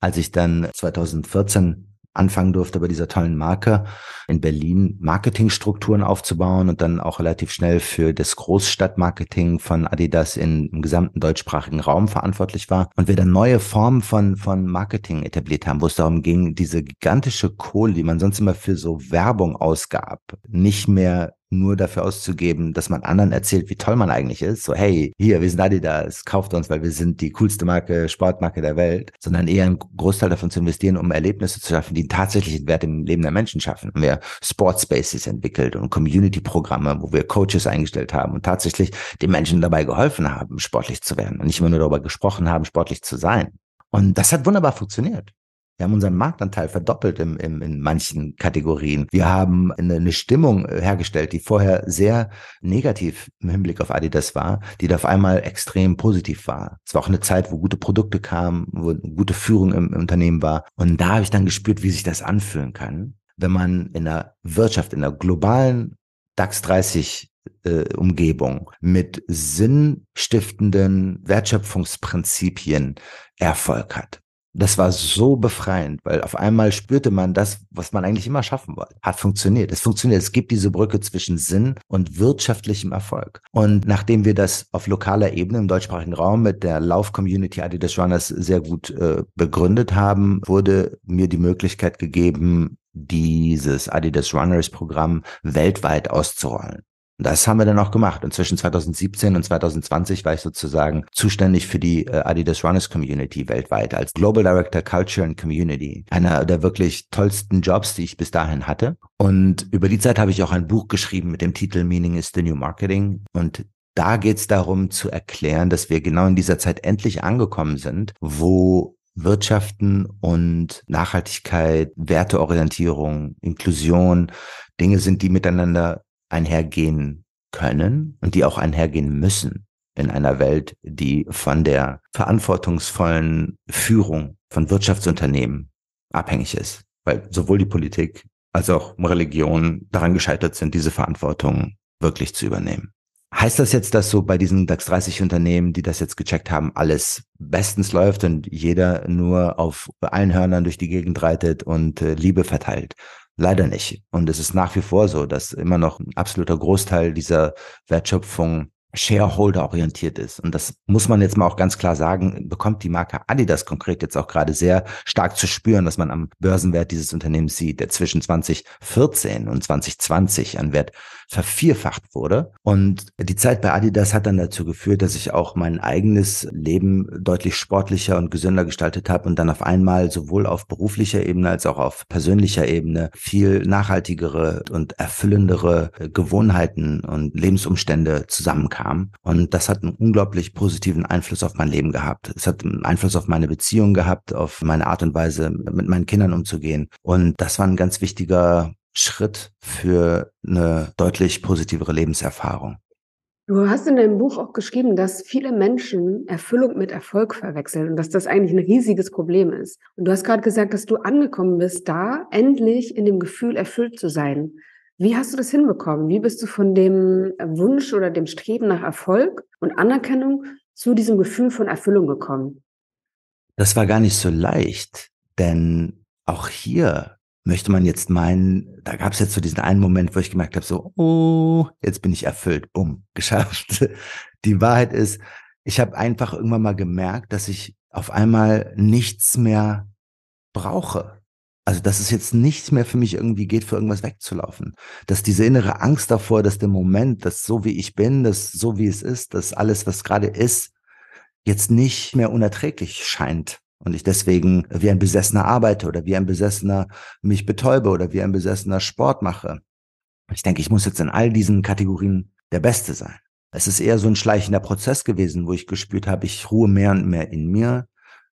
als ich dann 2014 anfangen durfte, bei dieser tollen Marke in Berlin Marketingstrukturen aufzubauen und dann auch relativ schnell für das Großstadtmarketing von Adidas in, im gesamten deutschsprachigen Raum verantwortlich war und wir dann neue Formen von, von Marketing etabliert haben, wo es darum ging, diese gigantische Kohle, die man sonst immer für so Werbung ausgab, nicht mehr nur dafür auszugeben, dass man anderen erzählt, wie toll man eigentlich ist. So, hey, hier, wir sind Adidas, kauft uns, weil wir sind die coolste Marke, Sportmarke der Welt, sondern eher einen Großteil davon zu investieren, um Erlebnisse zu schaffen, die tatsächlich Wert im Leben der Menschen schaffen. Haben wir Sportspaces entwickelt und Community-Programme, wo wir Coaches eingestellt haben und tatsächlich den Menschen dabei geholfen haben, sportlich zu werden und nicht immer nur darüber gesprochen haben, sportlich zu sein. Und das hat wunderbar funktioniert. Wir haben unseren Marktanteil verdoppelt im, im, in manchen Kategorien. Wir haben eine, eine Stimmung äh, hergestellt, die vorher sehr negativ im Hinblick auf Adidas war, die da auf einmal extrem positiv war. Es war auch eine Zeit, wo gute Produkte kamen, wo gute Führung im, im Unternehmen war. Und da habe ich dann gespürt, wie sich das anfühlen kann, wenn man in der Wirtschaft, in der globalen DAX 30 äh, Umgebung mit sinnstiftenden Wertschöpfungsprinzipien Erfolg hat. Das war so befreiend, weil auf einmal spürte man das, was man eigentlich immer schaffen wollte. Hat funktioniert. Es funktioniert. Es gibt diese Brücke zwischen Sinn und wirtschaftlichem Erfolg. Und nachdem wir das auf lokaler Ebene im deutschsprachigen Raum mit der Lauf-Community Adidas Runners sehr gut äh, begründet haben, wurde mir die Möglichkeit gegeben, dieses Adidas Runners Programm weltweit auszurollen. Das haben wir dann auch gemacht. Und zwischen 2017 und 2020 war ich sozusagen zuständig für die äh, Adidas Runners Community weltweit als Global Director Culture and Community. Einer der wirklich tollsten Jobs, die ich bis dahin hatte. Und über die Zeit habe ich auch ein Buch geschrieben mit dem Titel Meaning is the New Marketing. Und da geht es darum zu erklären, dass wir genau in dieser Zeit endlich angekommen sind, wo Wirtschaften und Nachhaltigkeit, Werteorientierung, Inklusion Dinge sind, die miteinander einhergehen können und die auch einhergehen müssen in einer Welt, die von der verantwortungsvollen Führung von Wirtschaftsunternehmen abhängig ist. Weil sowohl die Politik als auch Religion daran gescheitert sind, diese Verantwortung wirklich zu übernehmen. Heißt das jetzt, dass so bei diesen DAX 30 Unternehmen, die das jetzt gecheckt haben, alles bestens läuft und jeder nur auf allen Hörnern durch die Gegend reitet und äh, Liebe verteilt? Leider nicht. Und es ist nach wie vor so, dass immer noch ein absoluter Großteil dieser Wertschöpfung Shareholder orientiert ist. Und das muss man jetzt mal auch ganz klar sagen, bekommt die Marke Adidas konkret jetzt auch gerade sehr stark zu spüren, dass man am Börsenwert dieses Unternehmens sieht, der zwischen 2014 und 2020 an Wert vervierfacht wurde. Und die Zeit bei Adidas hat dann dazu geführt, dass ich auch mein eigenes Leben deutlich sportlicher und gesünder gestaltet habe und dann auf einmal sowohl auf beruflicher Ebene als auch auf persönlicher Ebene viel nachhaltigere und erfüllendere Gewohnheiten und Lebensumstände zusammenkamen. Und das hat einen unglaublich positiven Einfluss auf mein Leben gehabt. Es hat einen Einfluss auf meine Beziehung gehabt, auf meine Art und Weise, mit meinen Kindern umzugehen. Und das war ein ganz wichtiger Schritt für eine deutlich positivere Lebenserfahrung. Du hast in deinem Buch auch geschrieben, dass viele Menschen Erfüllung mit Erfolg verwechseln und dass das eigentlich ein riesiges Problem ist. Und du hast gerade gesagt, dass du angekommen bist, da endlich in dem Gefühl erfüllt zu sein. Wie hast du das hinbekommen? Wie bist du von dem Wunsch oder dem Streben nach Erfolg und Anerkennung zu diesem Gefühl von Erfüllung gekommen? Das war gar nicht so leicht, denn auch hier möchte man jetzt meinen, da gab es jetzt so diesen einen Moment, wo ich gemerkt habe, so, oh, jetzt bin ich erfüllt, bumm, geschafft. Die Wahrheit ist, ich habe einfach irgendwann mal gemerkt, dass ich auf einmal nichts mehr brauche. Also, dass es jetzt nichts mehr für mich irgendwie geht, für irgendwas wegzulaufen. Dass diese innere Angst davor, dass der Moment, dass so wie ich bin, dass so wie es ist, dass alles, was gerade ist, jetzt nicht mehr unerträglich scheint. Und ich deswegen wie ein Besessener arbeite oder wie ein Besessener mich betäube oder wie ein Besessener Sport mache. Ich denke, ich muss jetzt in all diesen Kategorien der Beste sein. Es ist eher so ein schleichender Prozess gewesen, wo ich gespürt habe, ich ruhe mehr und mehr in mir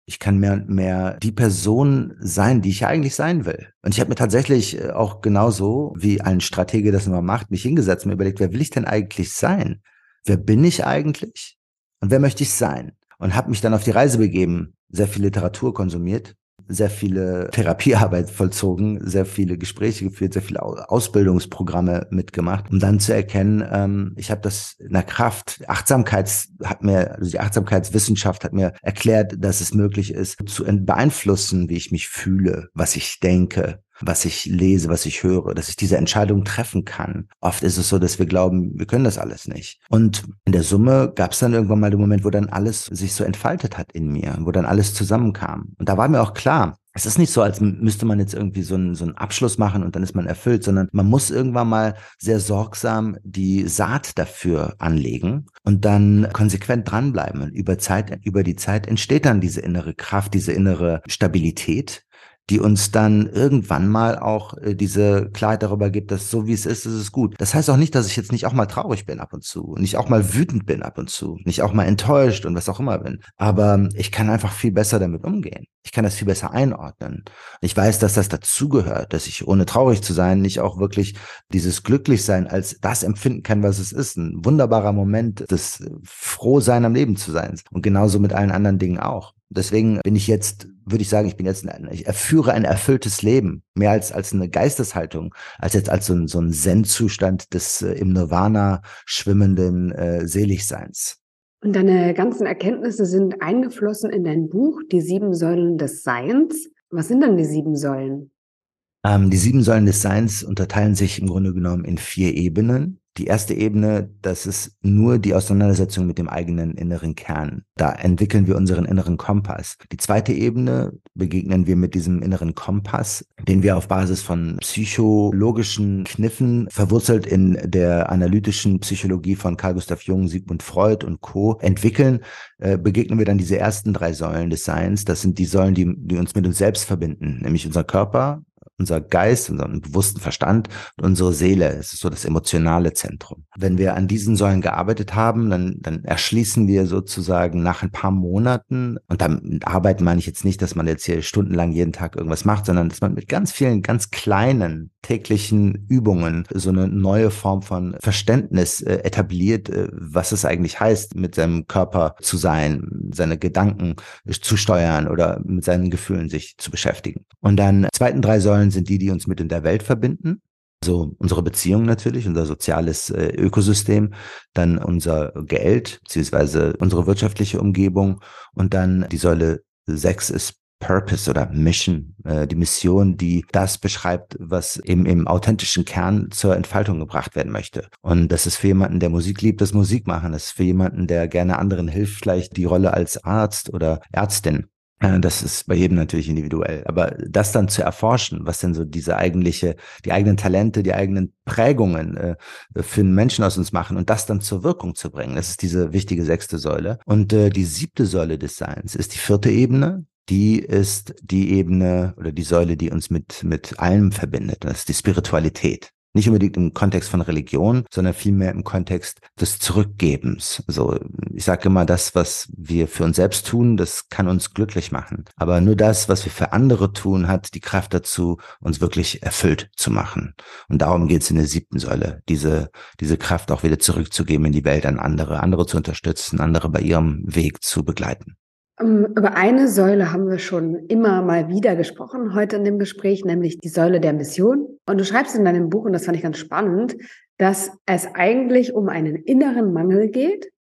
ich kann mehr und mehr die Person sein, die ich eigentlich sein will. Und ich habe mir tatsächlich äh, auch genauso, wie ein Stratege das immer macht, mich hingesetzt und mir überlegt, wer will ich denn eigentlich sein? Wer bin ich eigentlich? Und wer möchte ich sein? Und habe mich dann auf die Reise begeben, sehr viel Literatur konsumiert sehr viele Therapiearbeit vollzogen, sehr viele Gespräche geführt, sehr viele Ausbildungsprogramme mitgemacht, um dann zu erkennen, ähm, ich habe das in der Kraft. Achtsamkeits hat mir, also die Achtsamkeitswissenschaft hat mir erklärt, dass es möglich ist, zu beeinflussen, wie ich mich fühle, was ich denke, was ich lese, was ich höre, dass ich diese Entscheidung treffen kann. Oft ist es so, dass wir glauben, wir können das alles nicht. Und in der Summe gab es dann irgendwann mal den Moment, wo dann alles sich so entfaltet hat in mir, wo dann alles zusammenkam. Und da war mir auch klar, es ist nicht so, als müsste man jetzt irgendwie so einen, so einen Abschluss machen und dann ist man erfüllt, sondern man muss irgendwann mal sehr sorgsam die Saat dafür anlegen und dann konsequent dranbleiben. Und über Zeit, über die Zeit entsteht dann diese innere Kraft, diese innere Stabilität, die uns dann irgendwann mal auch äh, diese Klarheit darüber gibt, dass so wie es ist, ist es gut. Das heißt auch nicht, dass ich jetzt nicht auch mal traurig bin ab und zu, nicht auch mal wütend bin ab und zu, nicht auch mal enttäuscht und was auch immer bin. Aber ich kann einfach viel besser damit umgehen. Ich kann das viel besser einordnen. Ich weiß, dass das dazugehört, dass ich ohne traurig zu sein nicht auch wirklich dieses Glücklichsein als das empfinden kann, was es ist. Ein wunderbarer Moment des Frohsein am Leben zu sein. Und genauso mit allen anderen Dingen auch. Deswegen bin ich jetzt, würde ich sagen, ich bin jetzt, ein, ich erführe ein erfülltes Leben, mehr als, als eine Geisteshaltung, als jetzt als so ein, so ein Zen-Zustand des äh, im Nirvana schwimmenden äh, Seligseins. Und deine ganzen Erkenntnisse sind eingeflossen in dein Buch, Die sieben Säulen des Seins. Was sind denn die sieben Säulen? Ähm, die sieben Säulen des Seins unterteilen sich im Grunde genommen in vier Ebenen. Die erste Ebene, das ist nur die Auseinandersetzung mit dem eigenen inneren Kern. Da entwickeln wir unseren inneren Kompass. Die zweite Ebene begegnen wir mit diesem inneren Kompass, den wir auf Basis von psychologischen Kniffen, verwurzelt in der analytischen Psychologie von Carl Gustav Jung, Sigmund Freud und Co. entwickeln, äh, begegnen wir dann diese ersten drei Säulen des Seins. Das sind die Säulen, die, die uns mit uns selbst verbinden, nämlich unser Körper, unser Geist, unseren bewussten Verstand und unsere Seele. Es ist so das emotionale Zentrum. Wenn wir an diesen Säulen gearbeitet haben, dann, dann erschließen wir sozusagen nach ein paar Monaten, und damit arbeiten meine ich jetzt nicht, dass man jetzt hier stundenlang jeden Tag irgendwas macht, sondern dass man mit ganz vielen, ganz kleinen täglichen Übungen so eine neue Form von Verständnis äh, etabliert, äh, was es eigentlich heißt, mit seinem Körper zu sein, seine Gedanken zu steuern oder mit seinen Gefühlen sich zu beschäftigen. Und dann zweiten drei Säulen sind die, die uns mit in der Welt verbinden. Also unsere Beziehung natürlich, unser soziales äh, Ökosystem, dann unser Geld, beziehungsweise unsere wirtschaftliche Umgebung und dann die Säule sechs ist Purpose oder Mission, äh, die Mission, die das beschreibt, was eben im authentischen Kern zur Entfaltung gebracht werden möchte. Und das ist für jemanden, der Musik liebt, das Musik machen. Das ist für jemanden, der gerne anderen hilft, vielleicht die Rolle als Arzt oder Ärztin. Äh, das ist bei jedem natürlich individuell. Aber das dann zu erforschen, was denn so diese eigentliche, die eigenen Talente, die eigenen Prägungen äh, für einen Menschen aus uns machen und das dann zur Wirkung zu bringen, das ist diese wichtige sechste Säule. Und äh, die siebte Säule des Seins ist die vierte Ebene, die ist die Ebene oder die Säule, die uns mit, mit allem verbindet. Das ist die Spiritualität. Nicht unbedingt im Kontext von Religion, sondern vielmehr im Kontext des Zurückgebens. So, ich sage immer, das, was wir für uns selbst tun, das kann uns glücklich machen. Aber nur das, was wir für andere tun, hat die Kraft dazu, uns wirklich erfüllt zu machen. Und darum geht es in der siebten Säule, diese, diese Kraft auch wieder zurückzugeben in die Welt an andere, andere zu unterstützen, andere bei ihrem Weg zu begleiten. Ähm, über eine Säule haben wir schon immer mal wieder gesprochen heute in dem Gespräch, nämlich die Säule der Mission. Und du schreibst in deinem Buch, und das fand ich ganz spannend, dass es eigentlich um einen inneren Mangel geht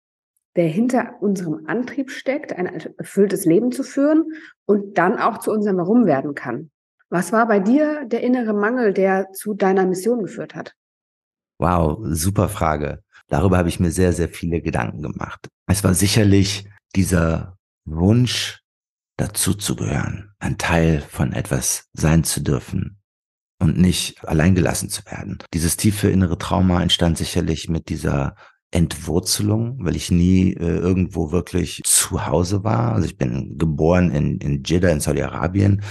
der hinter unserem Antrieb steckt, ein erfülltes Leben zu führen und dann auch zu unserem Warum werden kann. Was war bei dir der innere Mangel, der zu deiner Mission geführt hat? Wow, super Frage. Darüber habe ich mir sehr, sehr viele Gedanken gemacht. Es war sicherlich dieser Wunsch, dazuzugehören, ein Teil von etwas sein zu dürfen und nicht alleingelassen zu werden. Dieses tiefe innere Trauma entstand sicherlich mit dieser Entwurzelung, weil ich nie äh, irgendwo wirklich zu Hause war. Also ich bin geboren in, in Jeddah in Saudi-Arabien,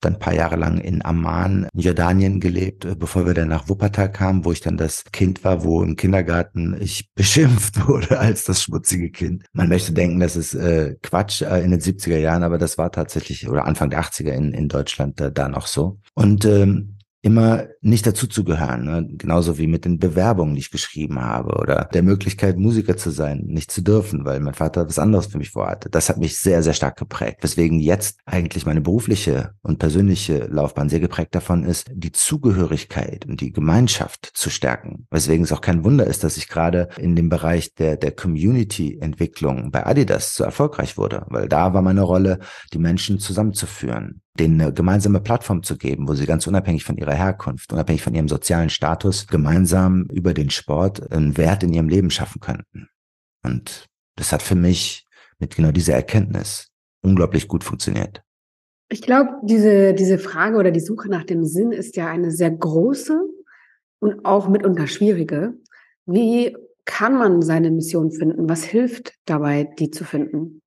dann ein paar Jahre lang in Amman, Jordanien gelebt, äh, bevor wir dann nach Wuppertal kamen, wo ich dann das Kind war, wo im Kindergarten ich beschimpft wurde als das schmutzige Kind. Man möchte denken, das ist äh, Quatsch äh, in den 70er Jahren, aber das war tatsächlich, oder Anfang der 80er in, in Deutschland äh, da noch so. Und ähm, immer nicht dazuzugehören, ne? genauso wie mit den Bewerbungen, die ich geschrieben habe oder der Möglichkeit, Musiker zu sein, nicht zu dürfen, weil mein Vater was anderes für mich vorhatte. Das hat mich sehr, sehr stark geprägt, weswegen jetzt eigentlich meine berufliche und persönliche Laufbahn sehr geprägt davon ist, die Zugehörigkeit und die Gemeinschaft zu stärken. Weswegen es auch kein Wunder ist, dass ich gerade in dem Bereich der, der Community-Entwicklung bei Adidas so erfolgreich wurde, weil da war meine Rolle, die Menschen zusammenzuführen, denen eine gemeinsame Plattform zu geben, wo sie ganz unabhängig von ihrer Herkunft, unabhängig von ihrem sozialen Status, gemeinsam über den Sport einen Wert in ihrem Leben schaffen könnten. Und das hat für mich mit genau dieser Erkenntnis unglaublich gut funktioniert. Ich glaube, diese, diese Frage oder die Suche nach dem Sinn ist ja eine sehr große und auch mitunter schwierige. Wie kann man seine Mission finden? Was hilft dabei, die zu finden?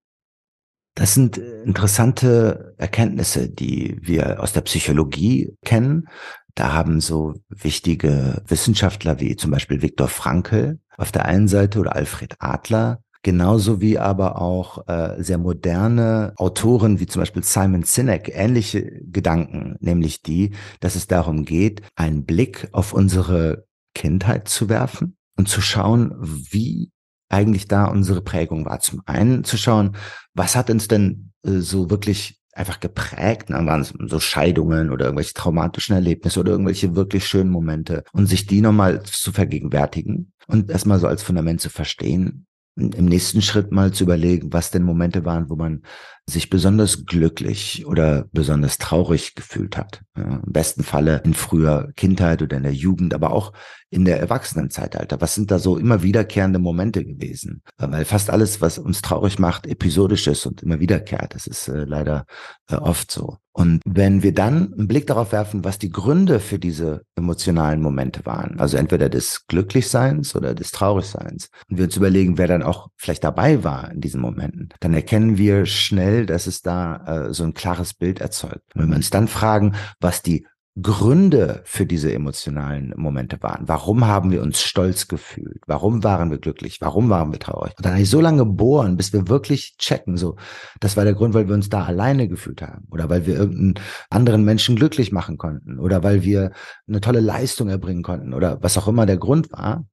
Das sind interessante Erkenntnisse, die wir aus der Psychologie kennen. Da haben so wichtige Wissenschaftler wie zum Beispiel Viktor Frankl auf der einen Seite oder Alfred Adler, genauso wie aber auch äh, sehr moderne Autoren wie zum Beispiel Simon Sinek ähnliche Gedanken, nämlich die, dass es darum geht, einen Blick auf unsere Kindheit zu werfen und zu schauen, wie eigentlich da unsere Prägung war. Zum einen zu schauen, was hat uns denn äh, so wirklich einfach geprägt, dann waren es so Scheidungen oder irgendwelche traumatischen Erlebnisse oder irgendwelche wirklich schönen Momente und sich die nochmal zu vergegenwärtigen und erstmal so als Fundament zu verstehen, im nächsten Schritt mal zu überlegen, was denn Momente waren, wo man sich besonders glücklich oder besonders traurig gefühlt hat. Ja, Im besten Falle in früher Kindheit oder in der Jugend, aber auch in der Erwachsenenzeitalter. Was sind da so immer wiederkehrende Momente gewesen? Weil fast alles, was uns traurig macht, episodisch ist und immer wiederkehrt. Das ist äh, leider äh, oft so. Und wenn wir dann einen Blick darauf werfen, was die Gründe für diese emotionalen Momente waren, also entweder des Glücklichseins oder des Traurigseins, und wir uns überlegen, wer dann auch vielleicht dabei war in diesen Momenten, dann erkennen wir schnell, dass es da äh, so ein klares Bild erzeugt. Und wenn wir uns dann fragen, was die Gründe für diese emotionalen Momente waren. Warum haben wir uns stolz gefühlt? Warum waren wir glücklich? Warum waren wir traurig? Und dann eigentlich so lange bohren, bis wir wirklich checken, so, das war der Grund, weil wir uns da alleine gefühlt haben oder weil wir irgendeinen anderen Menschen glücklich machen konnten oder weil wir eine tolle Leistung erbringen konnten oder was auch immer der Grund war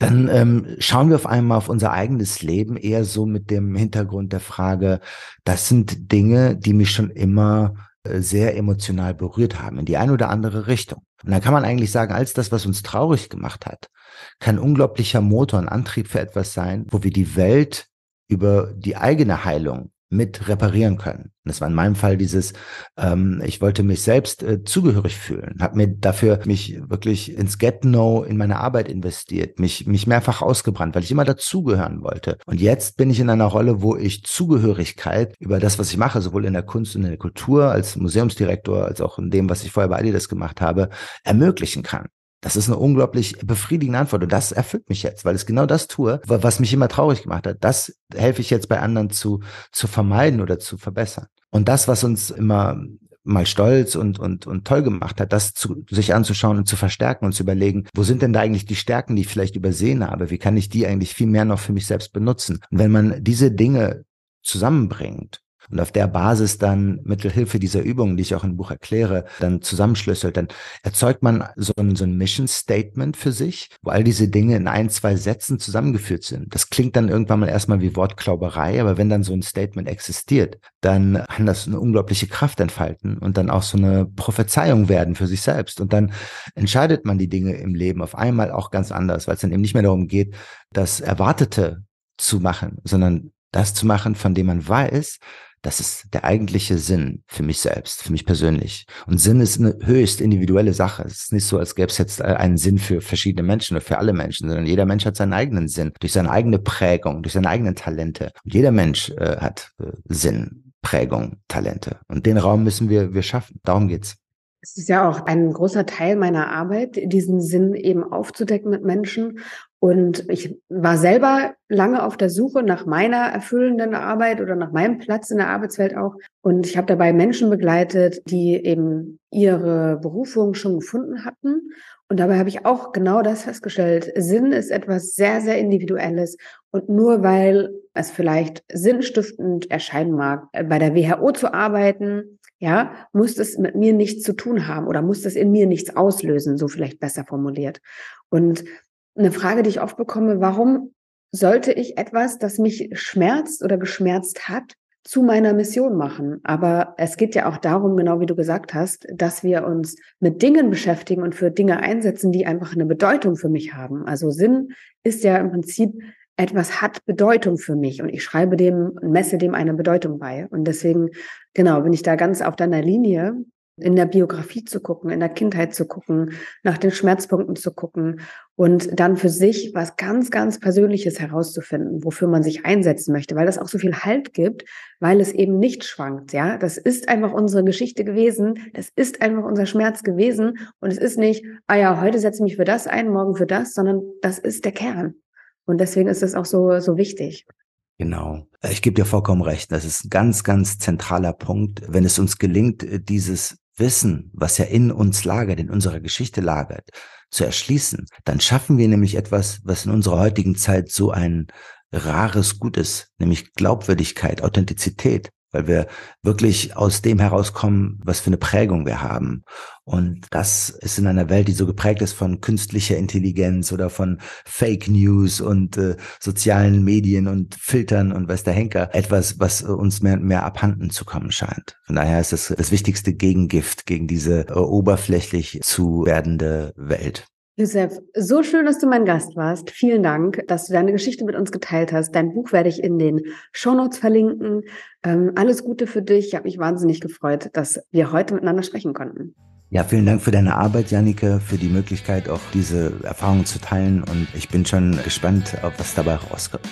dann ähm, schauen wir auf einmal auf unser eigenes Leben eher so mit dem Hintergrund der Frage, das sind Dinge, die mich schon immer sehr emotional berührt haben, in die eine oder andere Richtung. Und dann kann man eigentlich sagen, als das, was uns traurig gemacht hat, kann unglaublicher Motor und Antrieb für etwas sein, wo wir die Welt über die eigene Heilung mit reparieren können. Das war in meinem Fall dieses, ähm, ich wollte mich selbst äh, zugehörig fühlen, habe mir dafür mich wirklich ins Get-No in meine Arbeit investiert, mich, mich mehrfach ausgebrannt, weil ich immer dazugehören wollte. Und jetzt bin ich in einer Rolle, wo ich Zugehörigkeit über das, was ich mache, sowohl in der Kunst und in der Kultur als Museumsdirektor, als auch in dem, was ich vorher bei Adidas gemacht habe, ermöglichen kann. Das ist eine unglaublich befriedigende Antwort und das erfüllt mich jetzt, weil es genau das tue, was mich immer traurig gemacht hat. Das helfe ich jetzt bei anderen zu, zu vermeiden oder zu verbessern. Und das, was uns immer mal stolz und, und, und toll gemacht hat, das zu, sich anzuschauen und zu verstärken und zu überlegen, wo sind denn da eigentlich die Stärken, die ich vielleicht übersehen habe? Wie kann ich die eigentlich viel mehr noch für mich selbst benutzen? Und wenn man diese Dinge zusammenbringt und auf der Basis dann mittelhilfe dieser Übungen, die ich auch im Buch erkläre, dann zusammenschlüsselt, dann erzeugt man so ein, so ein Mission Statement für sich, wo all diese Dinge in ein, zwei Sätzen zusammengeführt sind. Das klingt dann irgendwann mal erstmal wie Wortklauberei, aber wenn dann so ein Statement existiert, dann kann das eine unglaubliche Kraft entfalten und dann auch so eine Prophezeiung werden für sich selbst. Und dann entscheidet man die Dinge im Leben auf einmal auch ganz anders, weil es dann eben nicht mehr darum geht, das Erwartete zu machen, sondern das zu machen, von dem man weiß, das ist der eigentliche Sinn für mich selbst, für mich persönlich. Und Sinn ist eine höchst individuelle Sache. Es ist nicht so, als gäbe es jetzt einen Sinn für verschiedene Menschen oder für alle Menschen, sondern jeder Mensch hat seinen eigenen Sinn, durch seine eigene Prägung, durch seine eigenen Talente. Und jeder Mensch äh, hat äh, Sinn, Prägung, Talente. Und den Raum müssen wir, wir schaffen. Darum geht's. Es ist ja auch ein großer Teil meiner Arbeit, diesen Sinn eben aufzudecken mit Menschen. Und ich war selber lange auf der Suche nach meiner erfüllenden Arbeit oder nach meinem Platz in der Arbeitswelt auch. Und ich habe dabei Menschen begleitet, die eben ihre Berufung schon gefunden hatten. Und dabei habe ich auch genau das festgestellt. Sinn ist etwas sehr, sehr Individuelles. Und nur weil es vielleicht sinnstiftend erscheinen mag, bei der WHO zu arbeiten, ja, muss das mit mir nichts zu tun haben oder muss das in mir nichts auslösen, so vielleicht besser formuliert. Und eine Frage, die ich oft bekomme, warum sollte ich etwas, das mich schmerzt oder geschmerzt hat, zu meiner Mission machen. Aber es geht ja auch darum, genau wie du gesagt hast, dass wir uns mit Dingen beschäftigen und für Dinge einsetzen, die einfach eine Bedeutung für mich haben. Also Sinn ist ja im Prinzip etwas hat Bedeutung für mich und ich schreibe dem, messe dem eine Bedeutung bei. Und deswegen, genau, bin ich da ganz auf deiner Linie, in der Biografie zu gucken, in der Kindheit zu gucken, nach den Schmerzpunkten zu gucken und dann für sich was ganz, ganz Persönliches herauszufinden, wofür man sich einsetzen möchte, weil das auch so viel Halt gibt, weil es eben nicht schwankt, ja. Das ist einfach unsere Geschichte gewesen, das ist einfach unser Schmerz gewesen und es ist nicht, ah ja, heute setze ich mich für das ein, morgen für das, sondern das ist der Kern. Und deswegen ist es auch so, so wichtig. Genau. Ich gebe dir vollkommen recht. Das ist ein ganz, ganz zentraler Punkt. Wenn es uns gelingt, dieses Wissen, was ja in uns lagert, in unserer Geschichte lagert, zu erschließen, dann schaffen wir nämlich etwas, was in unserer heutigen Zeit so ein rares Gut ist, nämlich Glaubwürdigkeit, Authentizität weil wir wirklich aus dem herauskommen, was für eine Prägung wir haben. Und das ist in einer Welt, die so geprägt ist von künstlicher Intelligenz oder von Fake News und äh, sozialen Medien und Filtern und weiß der Henker, etwas, was uns mehr und mehr abhanden zu kommen scheint. Von daher ist es das wichtigste Gegengift gegen diese äh, oberflächlich zu werdende Welt. Josef, so schön, dass du mein Gast warst. Vielen Dank, dass du deine Geschichte mit uns geteilt hast. Dein Buch werde ich in den Shownotes verlinken. Ähm, alles Gute für dich. Ich habe mich wahnsinnig gefreut, dass wir heute miteinander sprechen konnten. Ja, vielen Dank für deine Arbeit, Jannike, für die Möglichkeit, auch diese Erfahrungen zu teilen. Und ich bin schon gespannt, auf was dabei rauskommt.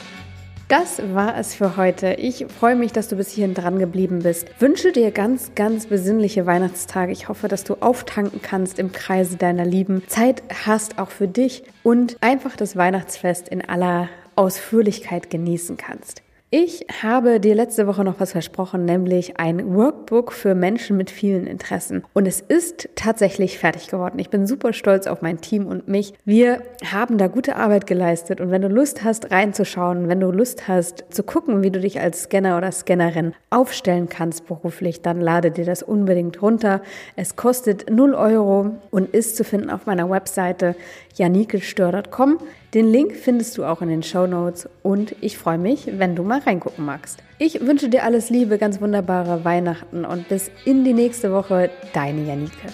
Das war es für heute. Ich freue mich, dass du bis hierhin dran geblieben bist. Wünsche dir ganz, ganz besinnliche Weihnachtstage. Ich hoffe, dass du auftanken kannst im Kreise deiner Lieben, Zeit hast auch für dich und einfach das Weihnachtsfest in aller Ausführlichkeit genießen kannst. Ich habe dir letzte Woche noch was versprochen, nämlich ein Workbook für Menschen mit vielen Interessen. Und es ist tatsächlich fertig geworden. Ich bin super stolz auf mein Team und mich. Wir haben da gute Arbeit geleistet. Und wenn du Lust hast, reinzuschauen, wenn du Lust hast, zu gucken, wie du dich als Scanner oder Scannerin aufstellen kannst beruflich, dann lade dir das unbedingt runter. Es kostet 0 Euro und ist zu finden auf meiner Webseite janikestör.com. Den Link findest du auch in den Show Notes und ich freue mich, wenn du mal reingucken magst. Ich wünsche dir alles Liebe, ganz wunderbare Weihnachten und bis in die nächste Woche, deine Janike.